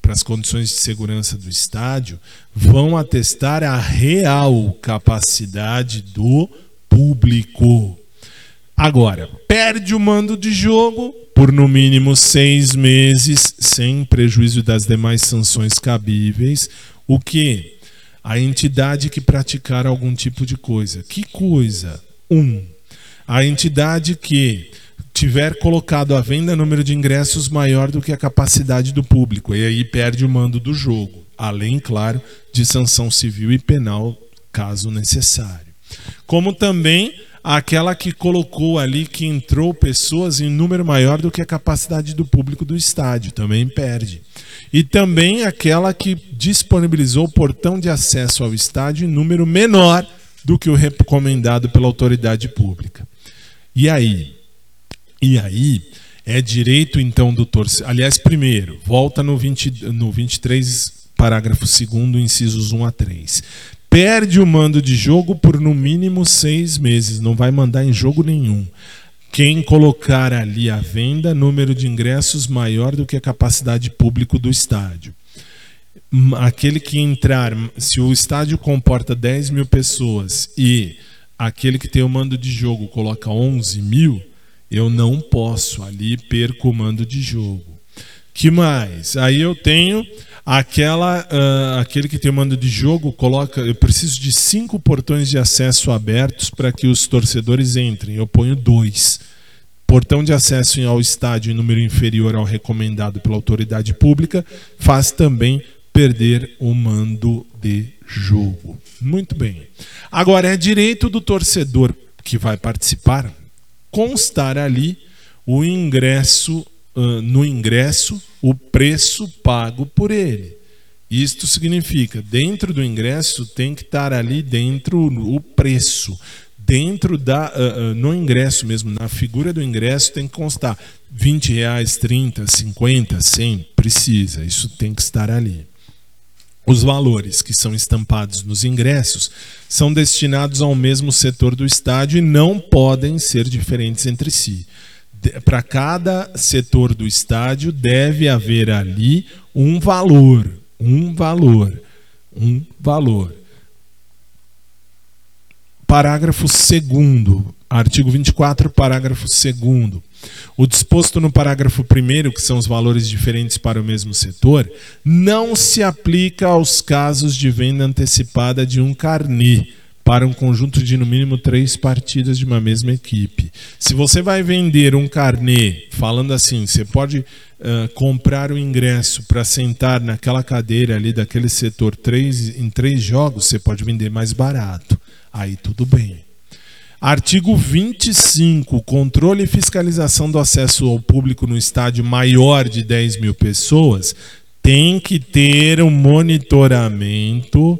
para as condições de segurança do estádio, vão atestar a real capacidade do público. Agora, perde o mando de jogo por no mínimo seis meses, sem prejuízo das demais sanções cabíveis, o que a entidade que praticar algum tipo de coisa. Que coisa? Um, a entidade que tiver colocado à venda número de ingressos maior do que a capacidade do público, e aí perde o mando do jogo, além, claro, de sanção civil e penal, caso necessário. Como também aquela que colocou ali que entrou pessoas em número maior do que a capacidade do público do estádio, também perde. E também aquela que disponibilizou o portão de acesso ao estádio em número menor do que o recomendado pela autoridade pública. E aí? E aí é direito então do torcedor. Aliás, primeiro, volta no, 20, no 23, parágrafo 2, incisos 1 a 3 perde o mando de jogo por no mínimo seis meses, não vai mandar em jogo nenhum. Quem colocar ali à venda número de ingressos maior do que a capacidade público do estádio. Aquele que entrar, se o estádio comporta 10 mil pessoas e aquele que tem o mando de jogo coloca 11 mil, Eu não posso ali perco o mando de jogo. Que mais? Aí eu tenho aquela uh, aquele que tem mando de jogo coloca eu preciso de cinco portões de acesso abertos para que os torcedores entrem. Eu ponho dois. Portão de acesso ao estádio em número inferior ao recomendado pela autoridade pública faz também perder o mando de jogo. Muito bem. Agora é direito do torcedor que vai participar constar ali o ingresso no ingresso o preço pago por ele. Isto significa, dentro do ingresso tem que estar ali dentro o preço. Dentro da, uh, uh, no ingresso mesmo, na figura do ingresso tem que constar 20 reais, 30, 50, 100, precisa, isso tem que estar ali. Os valores que são estampados nos ingressos são destinados ao mesmo setor do estádio e não podem ser diferentes entre si para cada setor do estádio deve haver ali um valor, um valor, um valor. Parágrafo 2 artigo 24, parágrafo 2 o disposto no parágrafo 1 que são os valores diferentes para o mesmo setor, não se aplica aos casos de venda antecipada de um carnê para um conjunto de no mínimo três partidas de uma mesma equipe. Se você vai vender um carnê, falando assim, você pode uh, comprar o ingresso para sentar naquela cadeira ali daquele setor três, em três jogos, você pode vender mais barato. Aí tudo bem. Artigo 25. Controle e fiscalização do acesso ao público no estádio maior de 10 mil pessoas tem que ter um monitoramento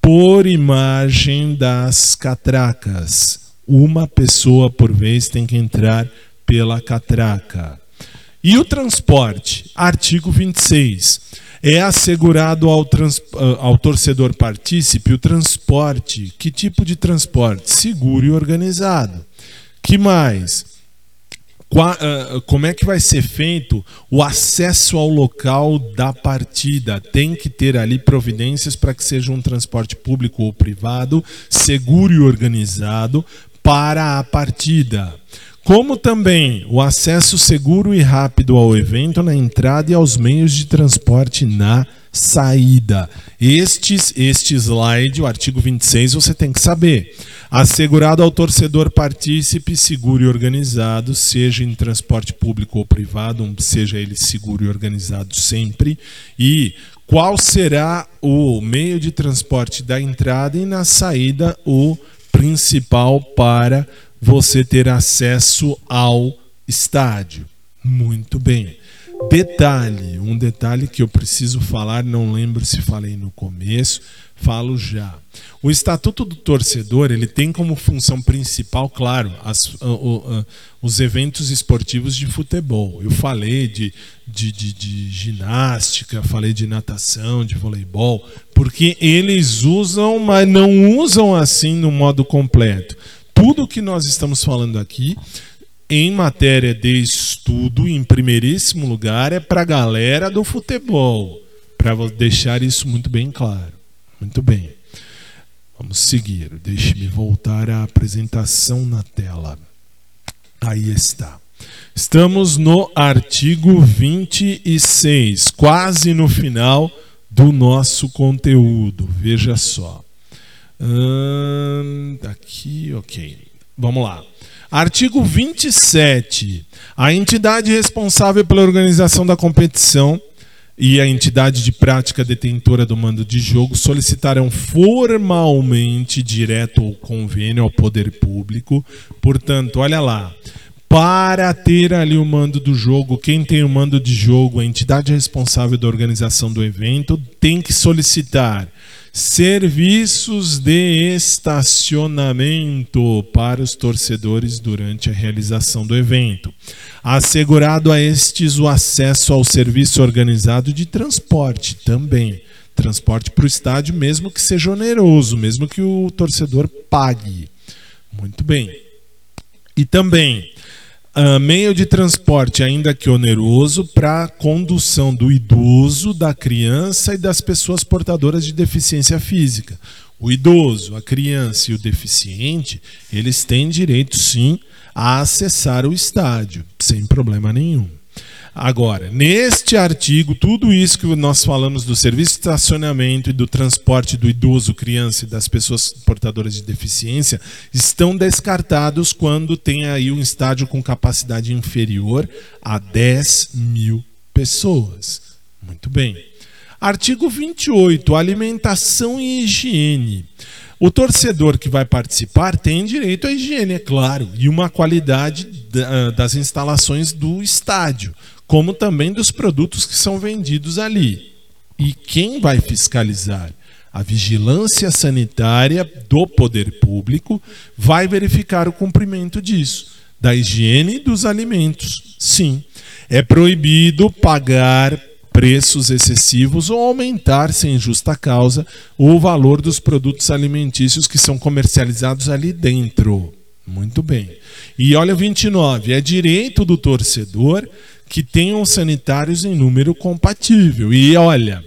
por imagem das catracas. Uma pessoa por vez tem que entrar pela catraca. E o transporte? Artigo 26. É assegurado ao, trans, ah, ao torcedor partícipe o transporte. Que tipo de transporte? Seguro e organizado. Que mais? Ah, como é que vai ser feito o acesso ao local da partida? Tem que ter ali providências para que seja um transporte público ou privado, seguro e organizado para a partida. Como também o acesso seguro e rápido ao evento na entrada e aos meios de transporte na saída. Estes, este slide, o artigo 26, você tem que saber. Assegurado ao torcedor partícipe, seguro e organizado, seja em transporte público ou privado, seja ele seguro e organizado sempre. E qual será o meio de transporte da entrada e na saída o principal para você ter acesso ao estádio? Muito bem. Detalhe, um detalhe que eu preciso falar, não lembro se falei no começo, falo já. O Estatuto do Torcedor ele tem como função principal, claro, as, uh, uh, uh, os eventos esportivos de futebol. Eu falei de, de, de, de ginástica, falei de natação, de voleibol, porque eles usam, mas não usam assim no modo completo. Tudo que nós estamos falando aqui em matéria de estudo, em primeiríssimo lugar, é para a galera do futebol, para deixar isso muito bem claro. Muito bem. Vamos seguir. Deixe-me voltar à apresentação na tela. Aí está. Estamos no artigo 26, quase no final do nosso conteúdo. Veja só. Hum, aqui, ok. Vamos lá. Artigo 27. A entidade responsável pela organização da competição e a entidade de prática detentora do mando de jogo solicitarão formalmente, direto ou convênio ao poder público. Portanto, olha lá. Para ter ali o mando do jogo, quem tem o mando de jogo, a entidade responsável da organização do evento, tem que solicitar serviços de estacionamento para os torcedores durante a realização do evento. Assegurado a estes o acesso ao serviço organizado de transporte também. Transporte para o estádio, mesmo que seja oneroso, mesmo que o torcedor pague. Muito bem. E também Uh, meio de transporte, ainda que oneroso, para condução do idoso, da criança e das pessoas portadoras de deficiência física. O idoso, a criança e o deficiente, eles têm direito sim a acessar o estádio, sem problema nenhum. Agora, neste artigo, tudo isso que nós falamos do serviço de estacionamento e do transporte do idoso, criança e das pessoas portadoras de deficiência estão descartados quando tem aí um estádio com capacidade inferior a 10 mil pessoas. Muito bem. Artigo 28, alimentação e higiene. O torcedor que vai participar tem direito à higiene, é claro, e uma qualidade das instalações do estádio, como também dos produtos que são vendidos ali. E quem vai fiscalizar? A vigilância sanitária do poder público vai verificar o cumprimento disso, da higiene dos alimentos. Sim, é proibido pagar preços excessivos ou aumentar sem justa causa o valor dos produtos alimentícios que são comercializados ali dentro. Muito bem. E olha o 29, é direito do torcedor que tenham sanitários em número compatível. E olha,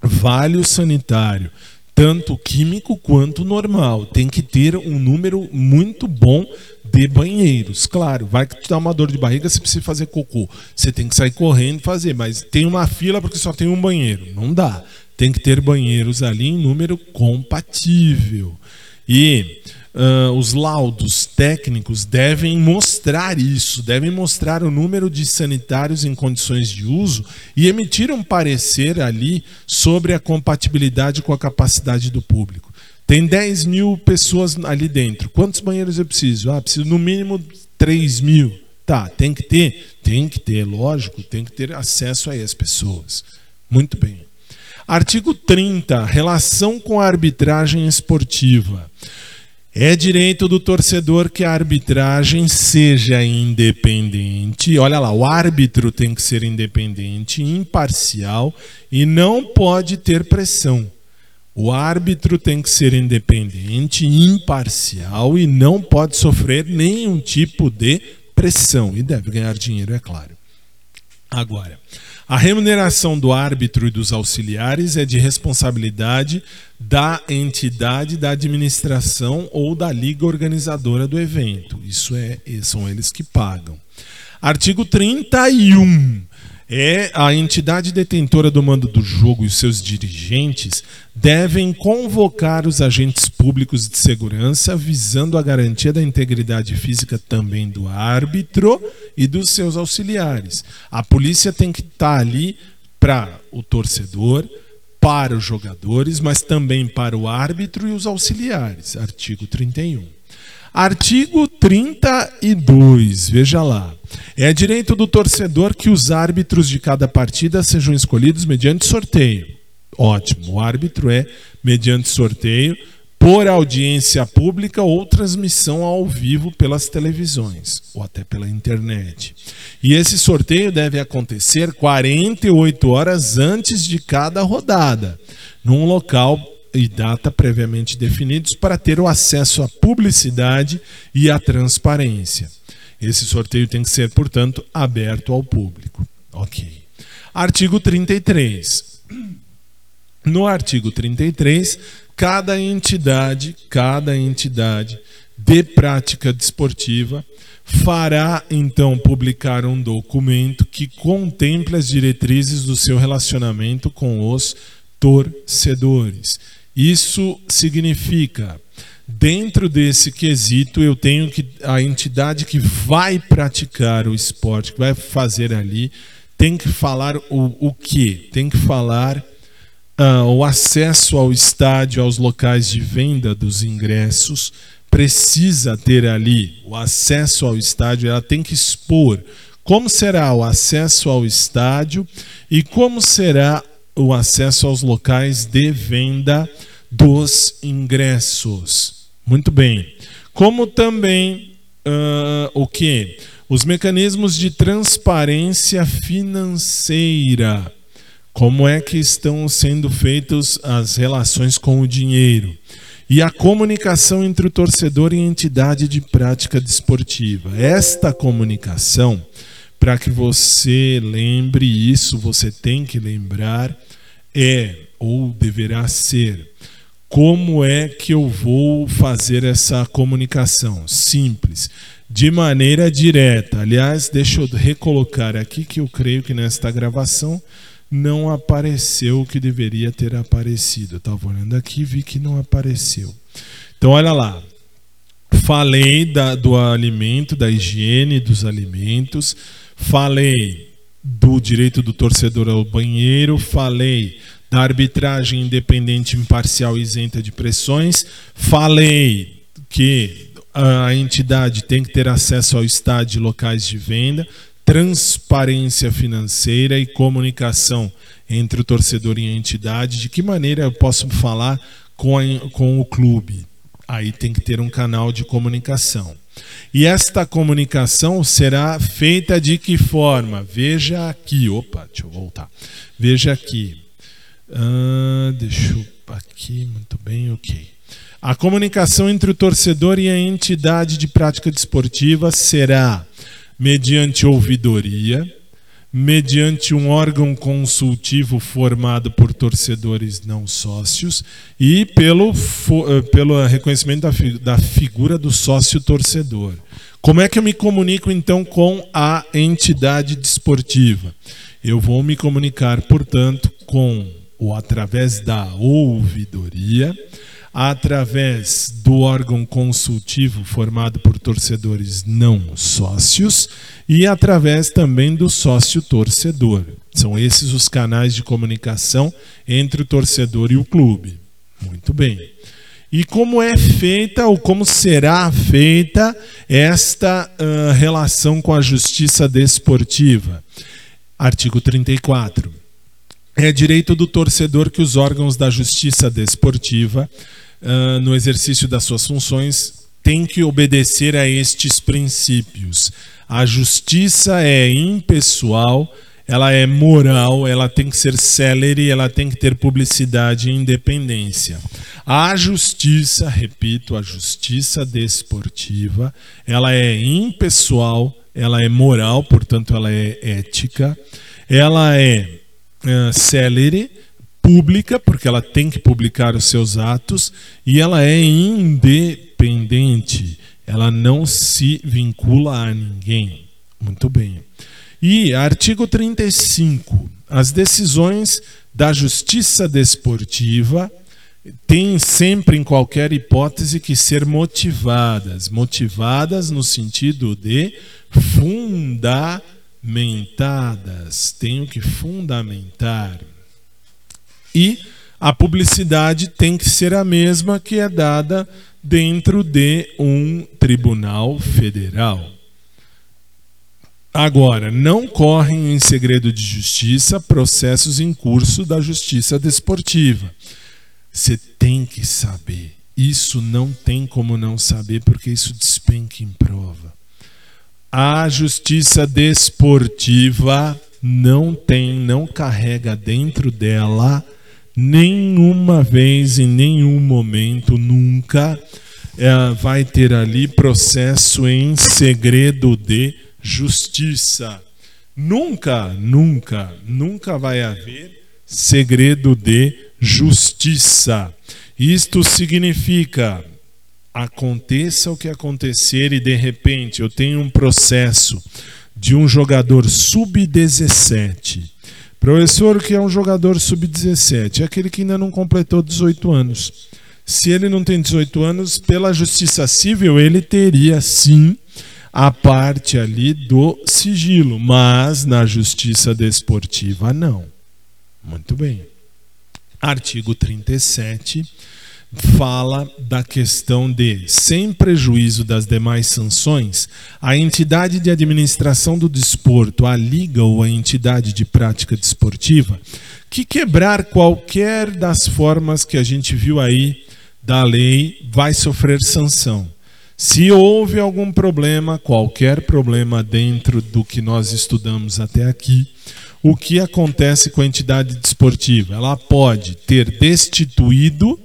vale o sanitário tanto químico quanto normal. Tem que ter um número muito bom de banheiros. Claro, vai que te dá uma dor de barriga, você precisa fazer cocô. Você tem que sair correndo e fazer, mas tem uma fila porque só tem um banheiro. Não dá. Tem que ter banheiros ali em número compatível. E uh, os laudos técnicos devem mostrar isso, devem mostrar o número de sanitários em condições de uso e emitir um parecer ali sobre a compatibilidade com a capacidade do público. Tem 10 mil pessoas ali dentro. Quantos banheiros eu preciso? Ah, preciso no mínimo 3 mil. Tá, tem que ter? Tem que ter, lógico, tem que ter acesso aí às pessoas. Muito bem. Artigo 30. Relação com a arbitragem esportiva. É direito do torcedor que a arbitragem seja independente. Olha lá, o árbitro tem que ser independente, imparcial e não pode ter pressão. O árbitro tem que ser independente, imparcial e não pode sofrer nenhum tipo de pressão. E deve ganhar dinheiro, é claro. Agora, a remuneração do árbitro e dos auxiliares é de responsabilidade da entidade da administração ou da liga organizadora do evento. Isso é, são eles que pagam. Artigo 31 é a entidade detentora do mando do jogo e os seus dirigentes devem convocar os agentes públicos de segurança visando a garantia da integridade física também do árbitro e dos seus auxiliares. A polícia tem que estar ali para o torcedor, para os jogadores, mas também para o árbitro e os auxiliares. Artigo 31. Artigo 32, veja lá. É direito do torcedor que os árbitros de cada partida sejam escolhidos mediante sorteio. Ótimo, o árbitro é mediante sorteio, por audiência pública ou transmissão ao vivo pelas televisões ou até pela internet. E esse sorteio deve acontecer 48 horas antes de cada rodada, num local e data previamente definidos para ter o acesso à publicidade e à transparência. Esse sorteio tem que ser, portanto, aberto ao público. Ok. Artigo 33. No artigo 33, cada entidade, cada entidade de prática desportiva fará então publicar um documento que contemple as diretrizes do seu relacionamento com os torcedores. Isso significa Dentro desse quesito, eu tenho que a entidade que vai praticar o esporte, que vai fazer ali, tem que falar o, o que? Tem que falar uh, o acesso ao estádio, aos locais de venda dos ingressos, precisa ter ali o acesso ao estádio, ela tem que expor como será o acesso ao estádio e como será o acesso aos locais de venda dos ingressos. Muito bem. Como também uh, o que? Os mecanismos de transparência financeira. Como é que estão sendo feitas as relações com o dinheiro? E a comunicação entre o torcedor e a entidade de prática desportiva. Esta comunicação, para que você lembre isso, você tem que lembrar, é ou deverá ser como é que eu vou fazer essa comunicação? Simples. de maneira direta. Aliás, deixa eu recolocar aqui que eu creio que nesta gravação não apareceu o que deveria ter aparecido. Eu estava olhando aqui e vi que não apareceu. Então, olha lá. Falei da, do alimento, da higiene dos alimentos, falei do direito do torcedor ao banheiro, falei da arbitragem independente, imparcial isenta de pressões, falei que a entidade tem que ter acesso ao estádio e locais de venda, transparência financeira e comunicação entre o torcedor e a entidade. De que maneira eu posso falar com, a, com o clube? Aí tem que ter um canal de comunicação. E esta comunicação será feita de que forma? Veja aqui. Opa, deixa eu voltar. Veja aqui. Ah, deixa eu aqui, muito bem, ok. A comunicação entre o torcedor e a entidade de prática desportiva será mediante ouvidoria, mediante um órgão consultivo formado por torcedores não sócios e pelo, eh, pelo reconhecimento da, da figura do sócio torcedor. Como é que eu me comunico então com a entidade desportiva? Eu vou me comunicar, portanto, com ou através da ouvidoria através do órgão consultivo formado por torcedores não sócios e através também do sócio torcedor. São esses os canais de comunicação entre o torcedor e o clube. Muito bem. E como é feita ou como será feita esta uh, relação com a justiça desportiva? Artigo 34. É direito do torcedor que os órgãos da justiça desportiva uh, no exercício das suas funções, tem que obedecer a estes princípios. A justiça é impessoal, ela é moral, ela tem que ser célere, ela tem que ter publicidade e independência. A justiça, repito, a justiça desportiva, ela é impessoal, ela é moral, portanto, ela é ética, ela é uh, célere, pública, porque ela tem que publicar os seus atos, e ela é independente, ela não se vincula a ninguém. Muito bem. E artigo 35. As decisões da justiça desportiva têm sempre, em qualquer hipótese, que ser motivadas. Motivadas no sentido de fundamentadas. Tenho que fundamentar. E a publicidade tem que ser a mesma que é dada dentro de um tribunal federal. Agora, não correm em segredo de justiça processos em curso da justiça desportiva. Você tem que saber. Isso não tem como não saber, porque isso despenca em prova. A justiça desportiva não tem, não carrega dentro dela nenhuma vez, em nenhum momento, nunca é, vai ter ali processo em segredo de justiça. Nunca, nunca, nunca vai haver segredo de justiça. Isto significa aconteça o que acontecer e de repente eu tenho um processo de um jogador sub-17 Professor, que é um jogador sub-17, é aquele que ainda não completou 18 anos. Se ele não tem 18 anos, pela justiça civil, ele teria sim a parte ali do sigilo, mas na justiça desportiva, não. Muito bem. Artigo 37 fala da questão de, sem prejuízo das demais sanções, a entidade de administração do desporto, a liga ou a entidade de prática desportiva, que quebrar qualquer das formas que a gente viu aí da lei, vai sofrer sanção. Se houve algum problema, qualquer problema dentro do que nós estudamos até aqui, o que acontece com a entidade desportiva? Ela pode ter destituído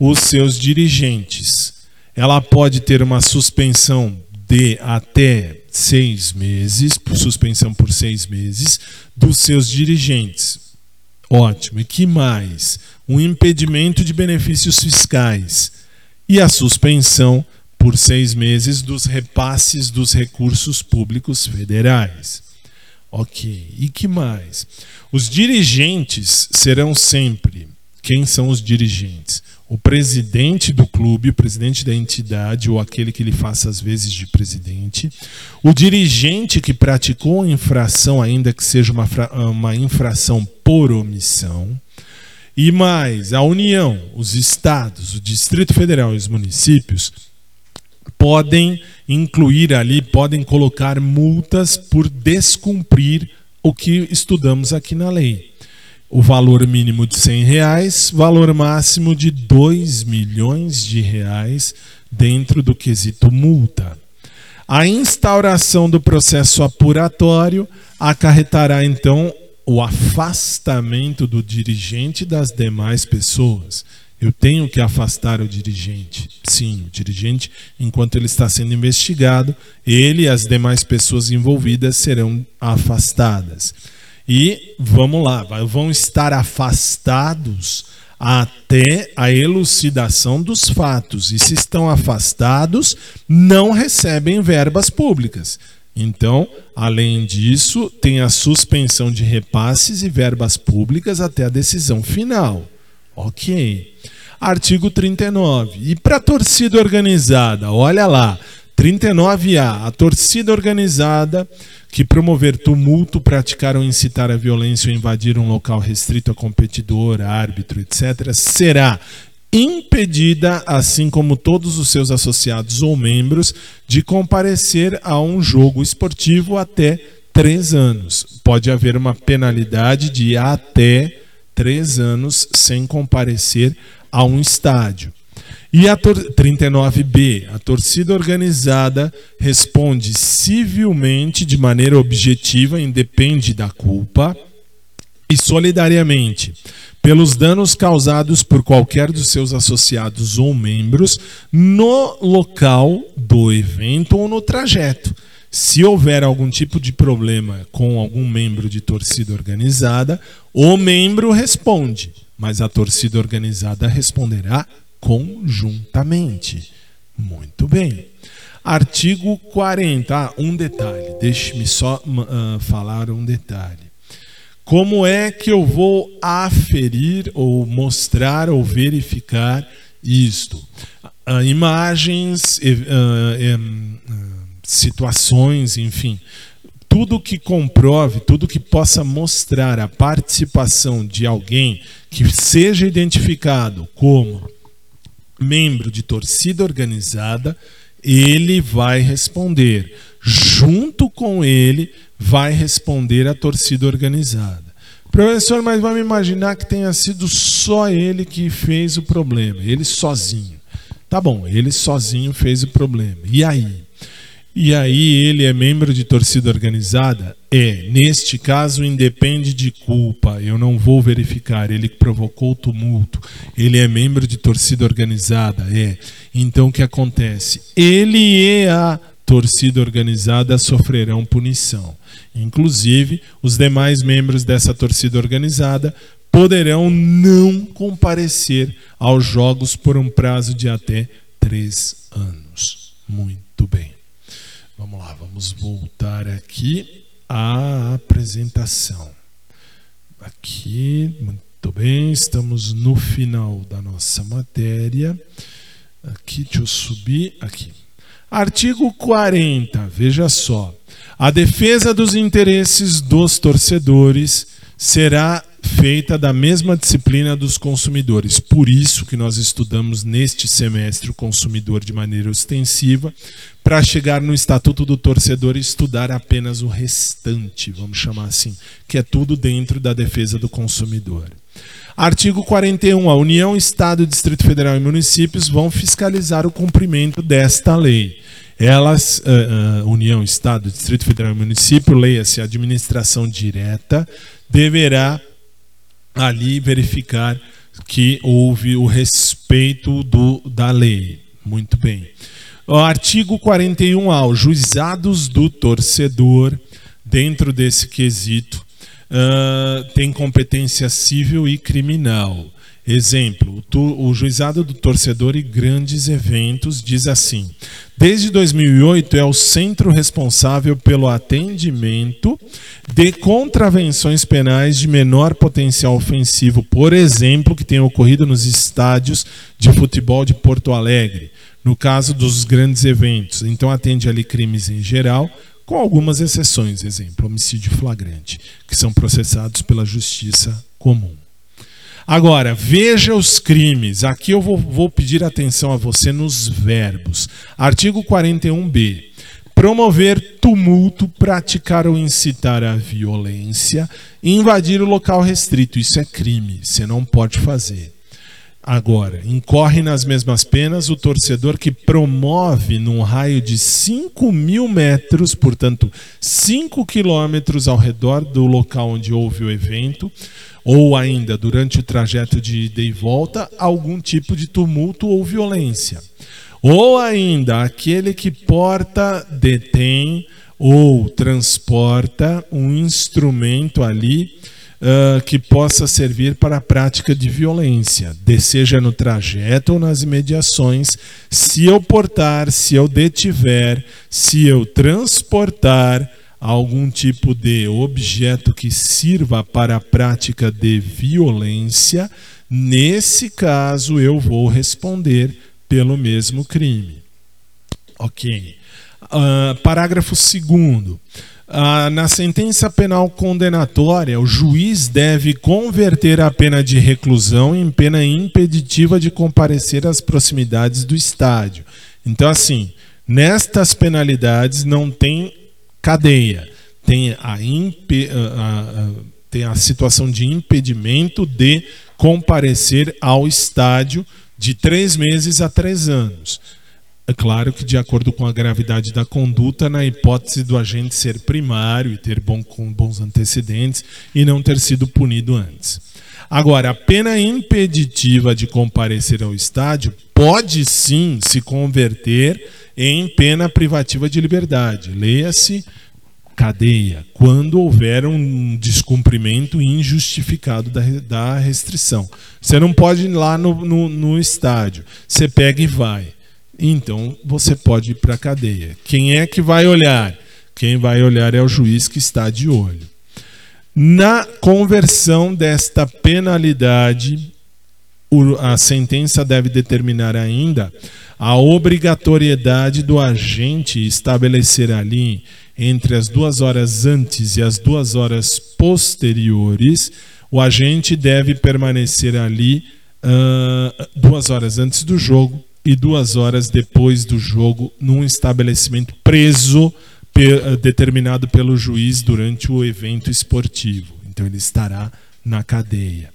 os seus dirigentes. Ela pode ter uma suspensão de até seis meses, suspensão por seis meses, dos seus dirigentes. Ótimo. E que mais? Um impedimento de benefícios fiscais. E a suspensão por seis meses dos repasses dos recursos públicos federais. Ok. E que mais? Os dirigentes serão sempre. Quem são os dirigentes? O presidente do clube, o presidente da entidade ou aquele que lhe faça as vezes de presidente, o dirigente que praticou a infração, ainda que seja uma, uma infração por omissão, e mais a União, os estados, o Distrito Federal e os municípios podem incluir ali, podem colocar multas por descumprir o que estudamos aqui na lei. O valor mínimo de 100 reais, valor máximo de 2 milhões de reais dentro do quesito multa. A instauração do processo apuratório acarretará então o afastamento do dirigente das demais pessoas. Eu tenho que afastar o dirigente. Sim, o dirigente, enquanto ele está sendo investigado, ele e as demais pessoas envolvidas serão afastadas. E vamos lá, vão estar afastados até a elucidação dos fatos. E se estão afastados, não recebem verbas públicas. Então, além disso, tem a suspensão de repasses e verbas públicas até a decisão final. Ok. Artigo 39. E para a torcida organizada, olha lá, 39A. A torcida organizada que promover tumulto, praticar ou incitar a violência ou invadir um local restrito a competidor, árbitro, etc., será impedida, assim como todos os seus associados ou membros, de comparecer a um jogo esportivo até três anos. Pode haver uma penalidade de até três anos sem comparecer a um estádio. E a 39B, a torcida organizada responde civilmente de maneira objetiva, independe da culpa, e solidariamente pelos danos causados por qualquer dos seus associados ou membros no local do evento ou no trajeto. Se houver algum tipo de problema com algum membro de torcida organizada, o membro responde, mas a torcida organizada responderá conjuntamente. Muito bem. Artigo 40. Ah, um detalhe, deixe-me só uh, falar um detalhe. Como é que eu vou aferir ou mostrar ou verificar isto? Uh, imagens. Uh, situações, enfim, tudo que comprove, tudo que possa mostrar a participação de alguém que seja identificado como membro de torcida organizada, ele vai responder. Junto com ele, vai responder a torcida organizada. Professor, mas vamos imaginar que tenha sido só ele que fez o problema, ele sozinho. Tá bom, ele sozinho fez o problema. E aí? E aí ele é membro de torcida organizada? É. Neste caso, independe de culpa. Eu não vou verificar. Ele provocou tumulto. Ele é membro de torcida organizada? É. Então o que acontece? Ele e a torcida organizada sofrerão punição. Inclusive, os demais membros dessa torcida organizada poderão não comparecer aos jogos por um prazo de até três anos. Muito bem. Vamos lá, vamos voltar aqui à apresentação. Aqui, muito bem, estamos no final da nossa matéria. Aqui, deixa eu subir aqui. Artigo 40, veja só. A defesa dos interesses dos torcedores será feita da mesma disciplina dos consumidores. Por isso que nós estudamos neste semestre o consumidor de maneira ostensiva, para chegar no Estatuto do Torcedor e estudar apenas o restante, vamos chamar assim, que é tudo dentro da defesa do consumidor. Artigo 41. A União, Estado, Distrito Federal e municípios vão fiscalizar o cumprimento desta lei. Elas, uh, uh, União, Estado, Distrito Federal e município, leia-se administração direta, deverá ali verificar que houve o respeito do, da lei. Muito bem. O artigo 41A, os juizados do torcedor, dentro desse quesito, uh, tem competência civil e criminal. Exemplo, o juizado do torcedor e grandes eventos diz assim: desde 2008 é o centro responsável pelo atendimento de contravenções penais de menor potencial ofensivo, por exemplo, que tem ocorrido nos estádios de futebol de Porto Alegre, no caso dos grandes eventos. Então atende ali crimes em geral, com algumas exceções, exemplo, homicídio flagrante, que são processados pela justiça comum. Agora, veja os crimes. Aqui eu vou, vou pedir atenção a você nos verbos. Artigo 41b. Promover tumulto, praticar ou incitar a violência, invadir o local restrito. Isso é crime. Você não pode fazer. Agora, incorre nas mesmas penas o torcedor que promove num raio de 5 mil metros, portanto, 5 quilômetros ao redor do local onde houve o evento, ou ainda durante o trajeto de ida e volta, algum tipo de tumulto ou violência. Ou ainda aquele que porta, detém ou transporta um instrumento ali uh, que possa servir para a prática de violência, de seja no trajeto ou nas imediações, se eu portar, se eu detiver, se eu transportar algum tipo de objeto que sirva para a prática de violência, nesse caso eu vou responder pelo mesmo crime. Ok. Uh, parágrafo 2. Ah, na sentença penal condenatória, o juiz deve converter a pena de reclusão em pena impeditiva de comparecer às proximidades do estádio. Então, assim, nestas penalidades não tem cadeia, tem a, impe, a, a, tem a situação de impedimento de comparecer ao estádio de três meses a três anos. É claro que, de acordo com a gravidade da conduta, na hipótese do agente ser primário e ter bom, bons antecedentes e não ter sido punido antes. Agora, a pena impeditiva de comparecer ao estádio pode sim se converter em pena privativa de liberdade. Leia-se cadeia, quando houver um descumprimento injustificado da, da restrição. Você não pode ir lá no, no, no estádio, você pega e vai. Então você pode ir para a cadeia. Quem é que vai olhar? Quem vai olhar é o juiz que está de olho. Na conversão desta penalidade, a sentença deve determinar ainda a obrigatoriedade do agente estabelecer ali, entre as duas horas antes e as duas horas posteriores, o agente deve permanecer ali uh, duas horas antes do jogo e duas horas depois do jogo num estabelecimento preso pe determinado pelo juiz durante o evento esportivo. Então ele estará na cadeia.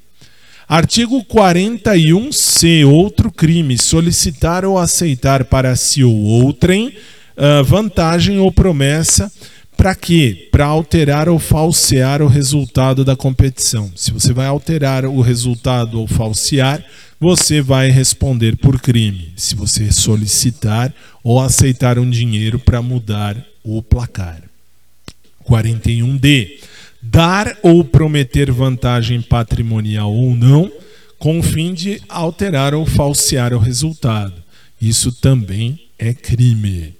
Artigo 41C, outro crime, solicitar ou aceitar para si ou outrem uh, vantagem ou promessa para quê? Para alterar ou falsear o resultado da competição. Se você vai alterar o resultado ou falsear, você vai responder por crime. Se você solicitar ou aceitar um dinheiro para mudar o placar. 41D. Dar ou prometer vantagem patrimonial ou não, com o fim de alterar ou falsear o resultado. Isso também é crime.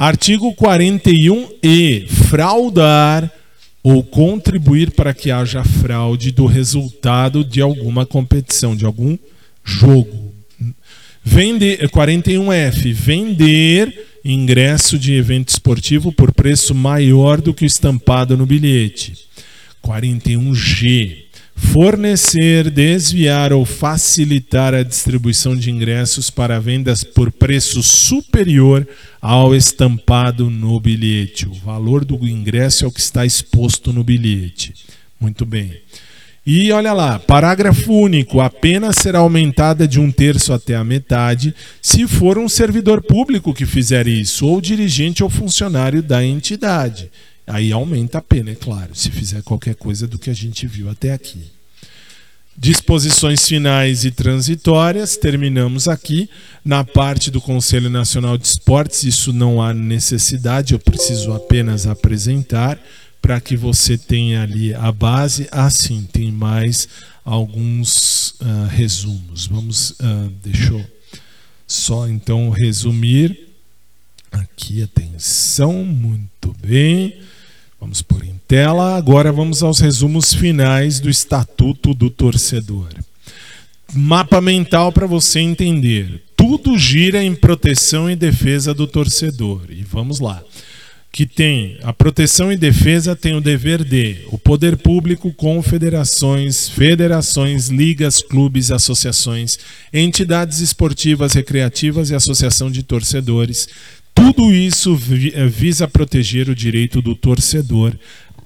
Artigo 41e. Fraudar ou contribuir para que haja fraude do resultado de alguma competição, de algum jogo. Vender, 41F. Vender ingresso de evento esportivo por preço maior do que o estampado no bilhete. 41G fornecer, desviar ou facilitar a distribuição de ingressos para vendas por preço superior ao estampado no bilhete. O valor do ingresso é o que está exposto no bilhete. Muito bem. E olha lá, parágrafo único: a pena será aumentada de um terço até a metade se for um servidor público que fizer isso, ou dirigente ou funcionário da entidade. Aí aumenta a pena, é claro, se fizer qualquer coisa do que a gente viu até aqui. Disposições finais e transitórias, terminamos aqui. Na parte do Conselho Nacional de Esportes, isso não há necessidade, eu preciso apenas apresentar para que você tenha ali a base. Ah, sim, tem mais alguns uh, resumos. Vamos, uh, deixa eu só então resumir. Aqui, atenção, muito bem. Vamos por em tela. Agora vamos aos resumos finais do Estatuto do Torcedor. Mapa mental para você entender. Tudo gira em proteção e defesa do torcedor. E vamos lá que tem a proteção e defesa tem o dever de o poder público, confederações, federações, ligas, clubes, associações, entidades esportivas, recreativas e associação de torcedores. Tudo isso eh, visa proteger o direito do torcedor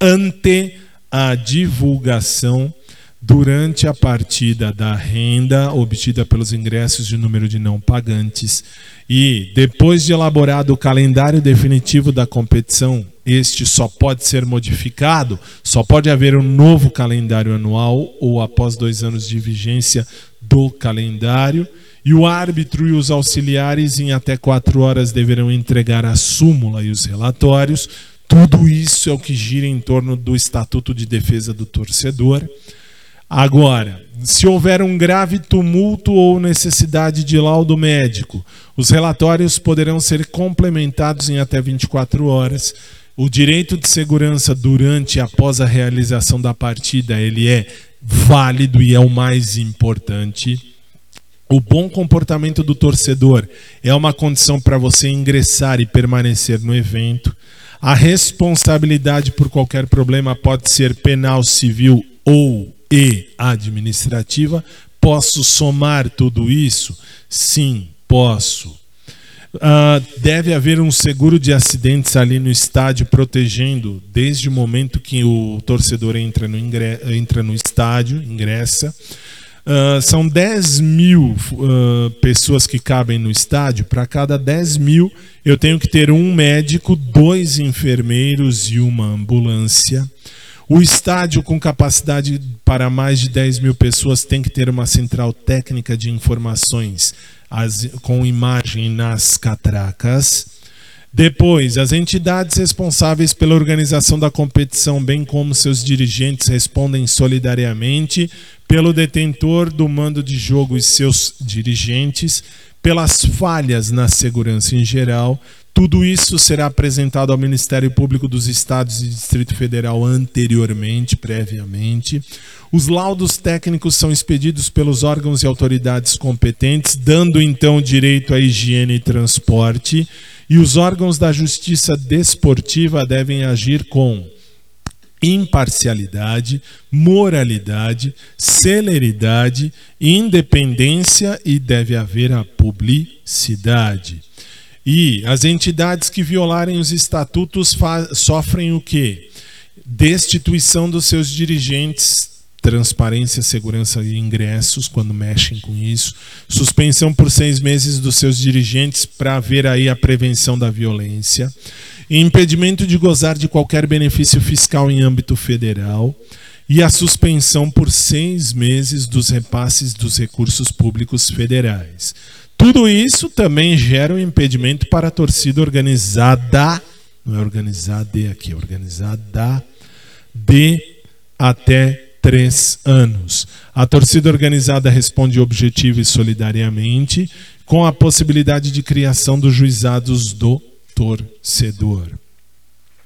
ante a divulgação durante a partida da renda obtida pelos ingressos de número de não pagantes e depois de elaborado o calendário definitivo da competição, este só pode ser modificado, só pode haver um novo calendário anual ou após dois anos de vigência do calendário. E o árbitro e os auxiliares, em até quatro horas, deverão entregar a súmula e os relatórios. Tudo isso é o que gira em torno do Estatuto de Defesa do Torcedor. Agora, se houver um grave tumulto ou necessidade de laudo médico, os relatórios poderão ser complementados em até 24 horas. O direito de segurança durante e após a realização da partida, ele é válido e é o mais importante. O bom comportamento do torcedor é uma condição para você ingressar e permanecer no evento. A responsabilidade por qualquer problema pode ser penal, civil ou e administrativa. Posso somar tudo isso? Sim, posso. Uh, deve haver um seguro de acidentes ali no estádio protegendo desde o momento que o torcedor entra no, entra no estádio, ingressa. Uh, são 10 mil uh, pessoas que cabem no estádio. Para cada 10 mil, eu tenho que ter um médico, dois enfermeiros e uma ambulância. O estádio com capacidade para mais de 10 mil pessoas tem que ter uma central técnica de informações as, com imagem nas catracas. Depois, as entidades responsáveis pela organização da competição, bem como seus dirigentes, respondem solidariamente pelo detentor do mando de jogo e seus dirigentes, pelas falhas na segurança em geral, tudo isso será apresentado ao Ministério Público dos Estados e Distrito Federal anteriormente, previamente. Os laudos técnicos são expedidos pelos órgãos e autoridades competentes, dando então direito à higiene e transporte. E os órgãos da justiça desportiva devem agir com imparcialidade, moralidade, celeridade, independência e deve haver a publicidade. E as entidades que violarem os estatutos sofrem o quê? Destituição dos seus dirigentes, transparência, segurança e ingressos quando mexem com isso, suspensão por seis meses dos seus dirigentes para ver aí a prevenção da violência, impedimento de gozar de qualquer benefício fiscal em âmbito federal e a suspensão por seis meses dos repasses dos recursos públicos federais. Tudo isso também gera um impedimento para a torcida organizada, não é organizada aqui, é organizada de até três anos. A torcida organizada responde objetivo e solidariamente, com a possibilidade de criação dos juizados do torcedor.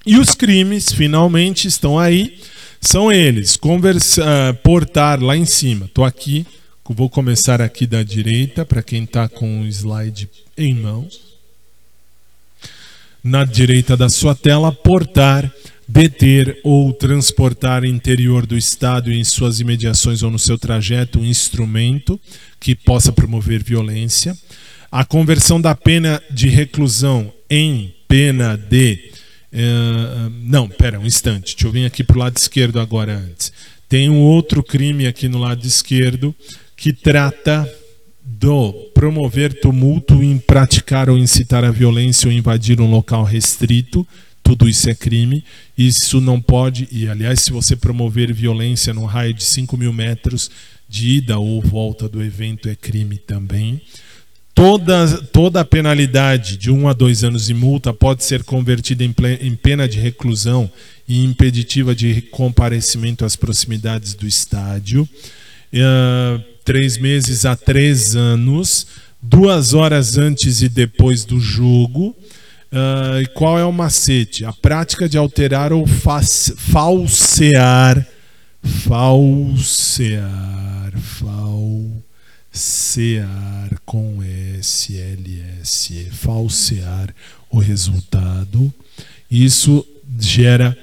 E os crimes, finalmente, estão aí. São eles: conversa, uh, portar lá em cima. Estou aqui Vou começar aqui da direita, para quem está com o slide em mãos. Na direita da sua tela, portar, deter ou transportar interior do Estado em suas imediações ou no seu trajeto um instrumento que possa promover violência. A conversão da pena de reclusão em pena de. Uh, não, pera, um instante. Deixa eu vir aqui para o lado esquerdo agora antes. Tem um outro crime aqui no lado esquerdo que trata do promover tumulto em praticar ou incitar a violência ou invadir um local restrito. Tudo isso é crime. Isso não pode, e aliás, se você promover violência num raio de 5 mil metros de ida ou volta do evento, é crime também. Toda, toda a penalidade de um a dois anos de multa pode ser convertida em, em pena de reclusão e impeditiva de comparecimento às proximidades do estádio. uh, três meses a três anos, duas horas antes e depois do jogo. Uh, e qual é o macete? A prática de alterar ou falsear, falsear, falsear com SLS, falsear o resultado. Isso gera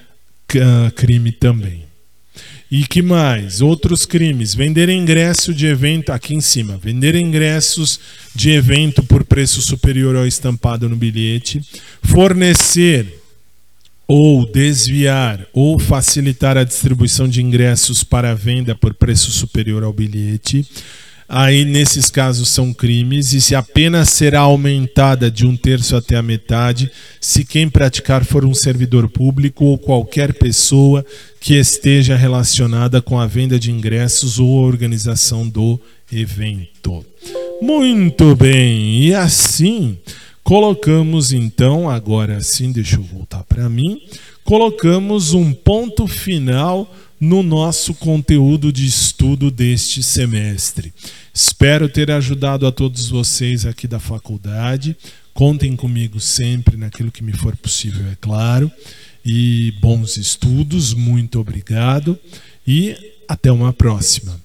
uh, crime também. E que mais? Outros crimes. Vender ingresso de evento, aqui em cima, vender ingressos de evento por preço superior ao estampado no bilhete, fornecer ou desviar ou facilitar a distribuição de ingressos para venda por preço superior ao bilhete, aí nesses casos são crimes, e se a pena será aumentada de um terço até a metade se quem praticar for um servidor público ou qualquer pessoa que esteja relacionada com a venda de ingressos ou a organização do evento. Muito bem, e assim colocamos então, agora sim, deixa eu voltar para mim, colocamos um ponto final no nosso conteúdo de estudo deste semestre. Espero ter ajudado a todos vocês aqui da faculdade. Contem comigo sempre naquilo que me for possível, é claro. E bons estudos, muito obrigado e até uma próxima.